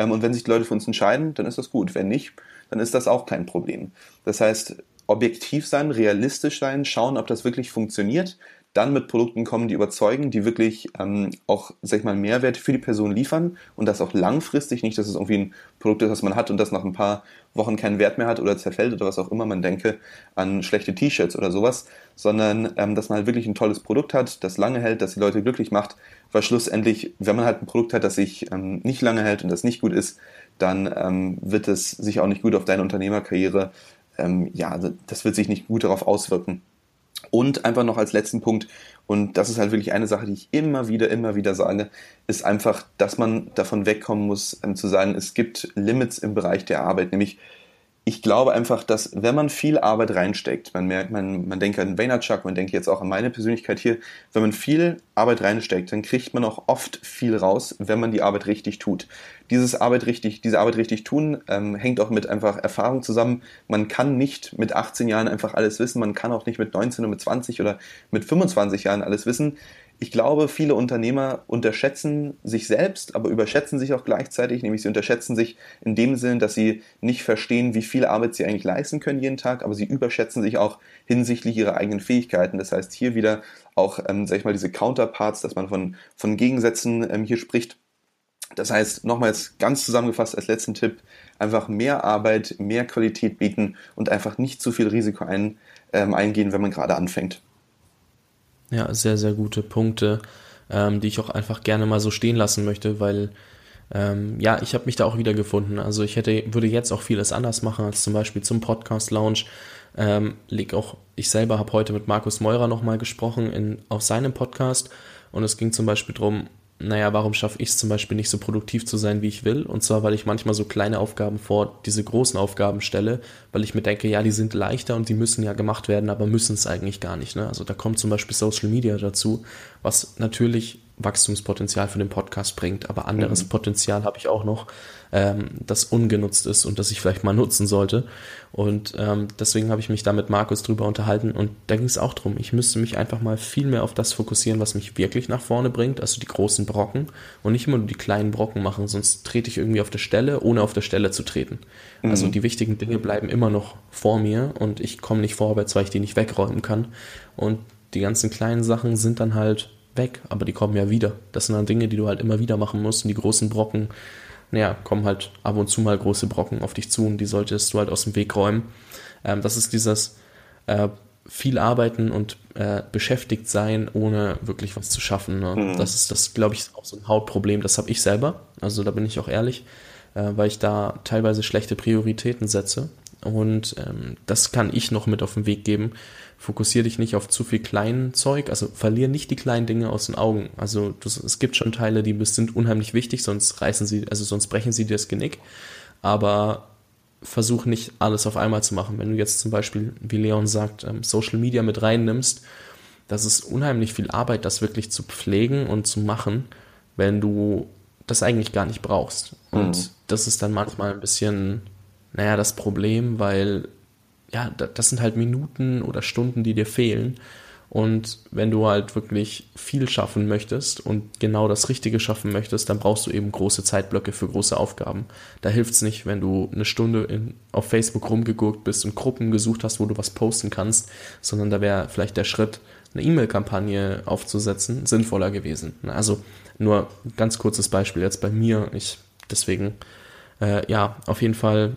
Ähm, und wenn sich die Leute für uns entscheiden, dann ist das gut. Wenn nicht, dann ist das auch kein Problem. Das heißt, objektiv sein, realistisch sein, schauen, ob das wirklich funktioniert, dann mit Produkten kommen, die überzeugen, die wirklich ähm, auch, sag ich mal, Mehrwert für die Person liefern und das auch langfristig, nicht, dass es irgendwie ein Produkt ist, das man hat und das nach ein paar Wochen keinen Wert mehr hat oder zerfällt oder was auch immer man denke an schlechte T-Shirts oder sowas, sondern ähm, dass man halt wirklich ein tolles Produkt hat, das lange hält, das die Leute glücklich macht, weil schlussendlich, wenn man halt ein Produkt hat, das sich ähm, nicht lange hält und das nicht gut ist, dann ähm, wird es sich auch nicht gut auf deine Unternehmerkarriere, ähm, ja, das wird sich nicht gut darauf auswirken. Und einfach noch als letzten Punkt, und das ist halt wirklich eine Sache, die ich immer wieder, immer wieder sage, ist einfach, dass man davon wegkommen muss, ähm, zu sagen, es gibt Limits im Bereich der Arbeit, nämlich ich glaube einfach, dass wenn man viel Arbeit reinsteckt, man merkt, man, man denkt an Vaynerchuk, man denkt jetzt auch an meine Persönlichkeit hier, wenn man viel Arbeit reinsteckt, dann kriegt man auch oft viel raus, wenn man die Arbeit richtig tut. Dieses Arbeit richtig, diese Arbeit richtig tun ähm, hängt auch mit einfach Erfahrung zusammen. Man kann nicht mit 18 Jahren einfach alles wissen, man kann auch nicht mit 19 oder mit 20 oder mit 25 Jahren alles wissen ich glaube, viele Unternehmer unterschätzen sich selbst, aber überschätzen sich auch gleichzeitig, nämlich sie unterschätzen sich in dem Sinn, dass sie nicht verstehen, wie viel Arbeit sie eigentlich leisten können jeden Tag, aber sie überschätzen sich auch hinsichtlich ihrer eigenen Fähigkeiten. Das heißt, hier wieder auch, ähm, sag ich mal, diese Counterparts, dass man von, von Gegensätzen ähm, hier spricht. Das heißt, nochmals ganz zusammengefasst als letzten Tipp, einfach mehr Arbeit, mehr Qualität bieten und einfach nicht zu viel Risiko ein, ähm, eingehen, wenn man gerade anfängt. Ja, sehr, sehr gute Punkte, ähm, die ich auch einfach gerne mal so stehen lassen möchte, weil ähm, ja, ich habe mich da auch wieder gefunden. Also ich hätte, würde jetzt auch vieles anders machen als zum Beispiel zum Podcast Lounge. Ähm, leg auch, ich selber habe heute mit Markus Meurer nochmal gesprochen in, auf seinem Podcast und es ging zum Beispiel darum, naja, warum schaffe ich es zum Beispiel nicht so produktiv zu sein, wie ich will? Und zwar, weil ich manchmal so kleine Aufgaben vor diese großen Aufgaben stelle, weil ich mir denke, ja, die sind leichter und die müssen ja gemacht werden, aber müssen es eigentlich gar nicht. Ne? Also da kommt zum Beispiel Social Media dazu, was natürlich Wachstumspotenzial für den Podcast bringt, aber anderes mhm. Potenzial habe ich auch noch, ähm, das ungenutzt ist und das ich vielleicht mal nutzen sollte. Und ähm, deswegen habe ich mich da mit Markus drüber unterhalten und da ging es auch drum. Ich müsste mich einfach mal viel mehr auf das fokussieren, was mich wirklich nach vorne bringt, also die großen Brocken und nicht immer nur die kleinen Brocken machen, sonst trete ich irgendwie auf der Stelle, ohne auf der Stelle zu treten. Also mhm. Also die wichtigen Dinge bleiben immer noch vor mir und ich komme nicht vorwärts, weil ich die nicht wegräumen kann. Und die ganzen kleinen Sachen sind dann halt weg, aber die kommen ja wieder. Das sind dann Dinge, die du halt immer wieder machen musst und die großen Brocken, naja, kommen halt ab und zu mal große Brocken auf dich zu und die solltest du halt aus dem Weg räumen. Ähm, das ist dieses äh, viel arbeiten und äh, beschäftigt sein, ohne wirklich was zu schaffen. Ne? Mhm. Das ist das, glaube ich, auch so ein Hauptproblem. Das habe ich selber. Also da bin ich auch ehrlich, äh, weil ich da teilweise schlechte Prioritäten setze. Und ähm, das kann ich noch mit auf den Weg geben. Fokussiere dich nicht auf zu viel kleinen Zeug, also verlier nicht die kleinen Dinge aus den Augen. Also das, es gibt schon Teile, die sind unheimlich wichtig, sonst reißen sie, also sonst brechen sie dir das Genick. Aber versuch nicht alles auf einmal zu machen. Wenn du jetzt zum Beispiel, wie Leon sagt, ähm, Social Media mit reinnimmst, das ist unheimlich viel Arbeit, das wirklich zu pflegen und zu machen, wenn du das eigentlich gar nicht brauchst. Und mhm. das ist dann manchmal ein bisschen naja, das Problem, weil ja, das sind halt Minuten oder Stunden, die dir fehlen. Und wenn du halt wirklich viel schaffen möchtest und genau das Richtige schaffen möchtest, dann brauchst du eben große Zeitblöcke für große Aufgaben. Da hilft es nicht, wenn du eine Stunde in, auf Facebook rumgeguckt bist und Gruppen gesucht hast, wo du was posten kannst, sondern da wäre vielleicht der Schritt, eine E-Mail-Kampagne aufzusetzen, sinnvoller gewesen. Also nur ganz kurzes Beispiel jetzt bei mir. Ich deswegen äh, ja, auf jeden Fall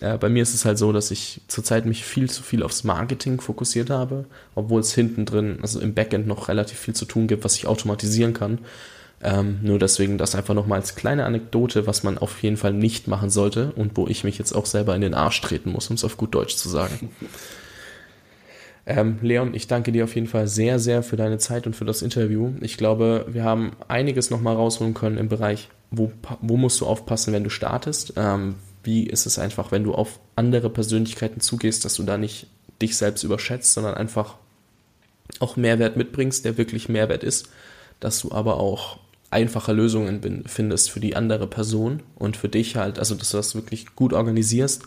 äh, bei mir ist es halt so, dass ich zurzeit mich viel zu viel aufs Marketing fokussiert habe, obwohl es hinten drin, also im Backend noch relativ viel zu tun gibt, was ich automatisieren kann. Ähm, nur deswegen das einfach nochmal als kleine Anekdote, was man auf jeden Fall nicht machen sollte und wo ich mich jetzt auch selber in den Arsch treten muss, um es auf gut Deutsch zu sagen. Ähm, Leon, ich danke dir auf jeden Fall sehr, sehr für deine Zeit und für das Interview. Ich glaube, wir haben einiges nochmal rausholen können im Bereich, wo, wo musst du aufpassen, wenn du startest, ähm, wie ist es einfach, wenn du auf andere Persönlichkeiten zugehst, dass du da nicht dich selbst überschätzt, sondern einfach auch Mehrwert mitbringst, der wirklich Mehrwert ist, dass du aber auch einfache Lösungen findest für die andere Person und für dich halt, also dass du das wirklich gut organisierst.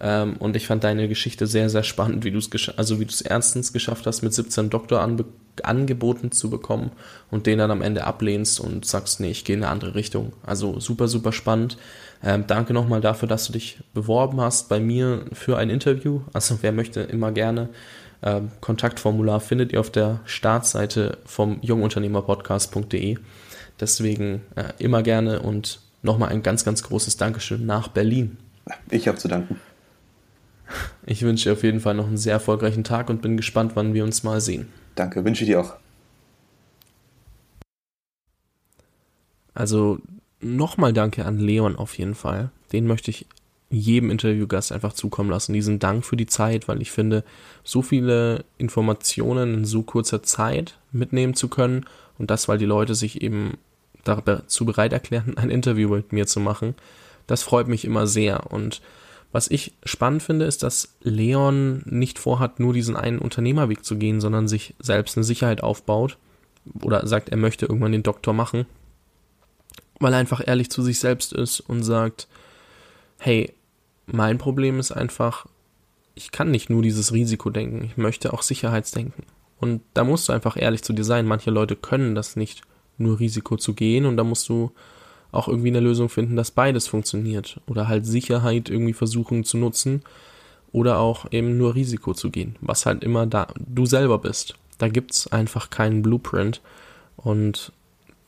Ähm, und ich fand deine Geschichte sehr, sehr spannend, wie du es also wie du es erstens geschafft hast, mit 17 Doktor anbe angeboten zu bekommen und den dann am Ende ablehnst und sagst, nee, ich gehe in eine andere Richtung. Also super, super spannend. Ähm, danke nochmal dafür, dass du dich beworben hast bei mir für ein Interview. Also wer möchte immer gerne Ähm, Kontaktformular findet ihr auf der Startseite vom jungunternehmerpodcast.de. Deswegen äh, immer gerne und nochmal ein ganz, ganz großes Dankeschön nach Berlin. Ich habe zu danken. Ich wünsche dir auf jeden Fall noch einen sehr erfolgreichen Tag und bin gespannt, wann wir uns mal sehen. Danke, wünsche ich dir auch. Also nochmal danke an Leon auf jeden Fall. Den möchte ich jedem Interviewgast einfach zukommen lassen. Diesen Dank für die Zeit, weil ich finde, so viele Informationen in so kurzer Zeit mitnehmen zu können und das, weil die Leute sich eben dazu bereit erklären, ein Interview mit mir zu machen, das freut mich immer sehr. Und was ich spannend finde, ist, dass Leon nicht vorhat, nur diesen einen Unternehmerweg zu gehen, sondern sich selbst eine Sicherheit aufbaut oder sagt, er möchte irgendwann den Doktor machen, weil er einfach ehrlich zu sich selbst ist und sagt, hey, mein Problem ist einfach, ich kann nicht nur dieses Risiko denken, ich möchte auch Sicherheitsdenken. Und da musst du einfach ehrlich zu dir sein. Manche Leute können das nicht, nur Risiko zu gehen und da musst du auch irgendwie eine Lösung finden, dass beides funktioniert. Oder halt Sicherheit irgendwie versuchen zu nutzen oder auch eben nur Risiko zu gehen, was halt immer da du selber bist. Da gibt's einfach keinen Blueprint und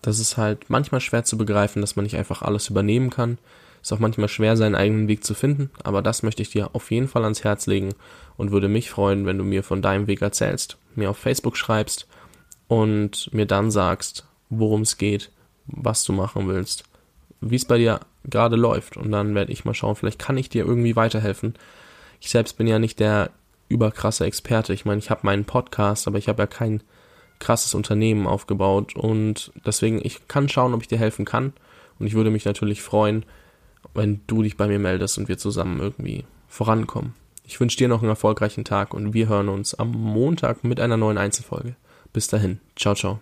das ist halt manchmal schwer zu begreifen, dass man nicht einfach alles übernehmen kann. Ist auch manchmal schwer, seinen eigenen Weg zu finden, aber das möchte ich dir auf jeden Fall ans Herz legen und würde mich freuen, wenn du mir von deinem Weg erzählst, mir auf Facebook schreibst und mir dann sagst, worum es geht, was du machen willst, wie es bei dir gerade läuft. Und dann werde ich mal schauen, vielleicht kann ich dir irgendwie weiterhelfen. Ich selbst bin ja nicht der überkrasse Experte. Ich meine, ich habe meinen Podcast, aber ich habe ja kein krasses Unternehmen aufgebaut und deswegen, ich kann schauen, ob ich dir helfen kann. Und ich würde mich natürlich freuen, wenn du dich bei mir meldest und wir zusammen irgendwie vorankommen. Ich wünsche dir noch einen erfolgreichen Tag und wir hören uns am Montag mit einer neuen Einzelfolge. Bis dahin, ciao, ciao.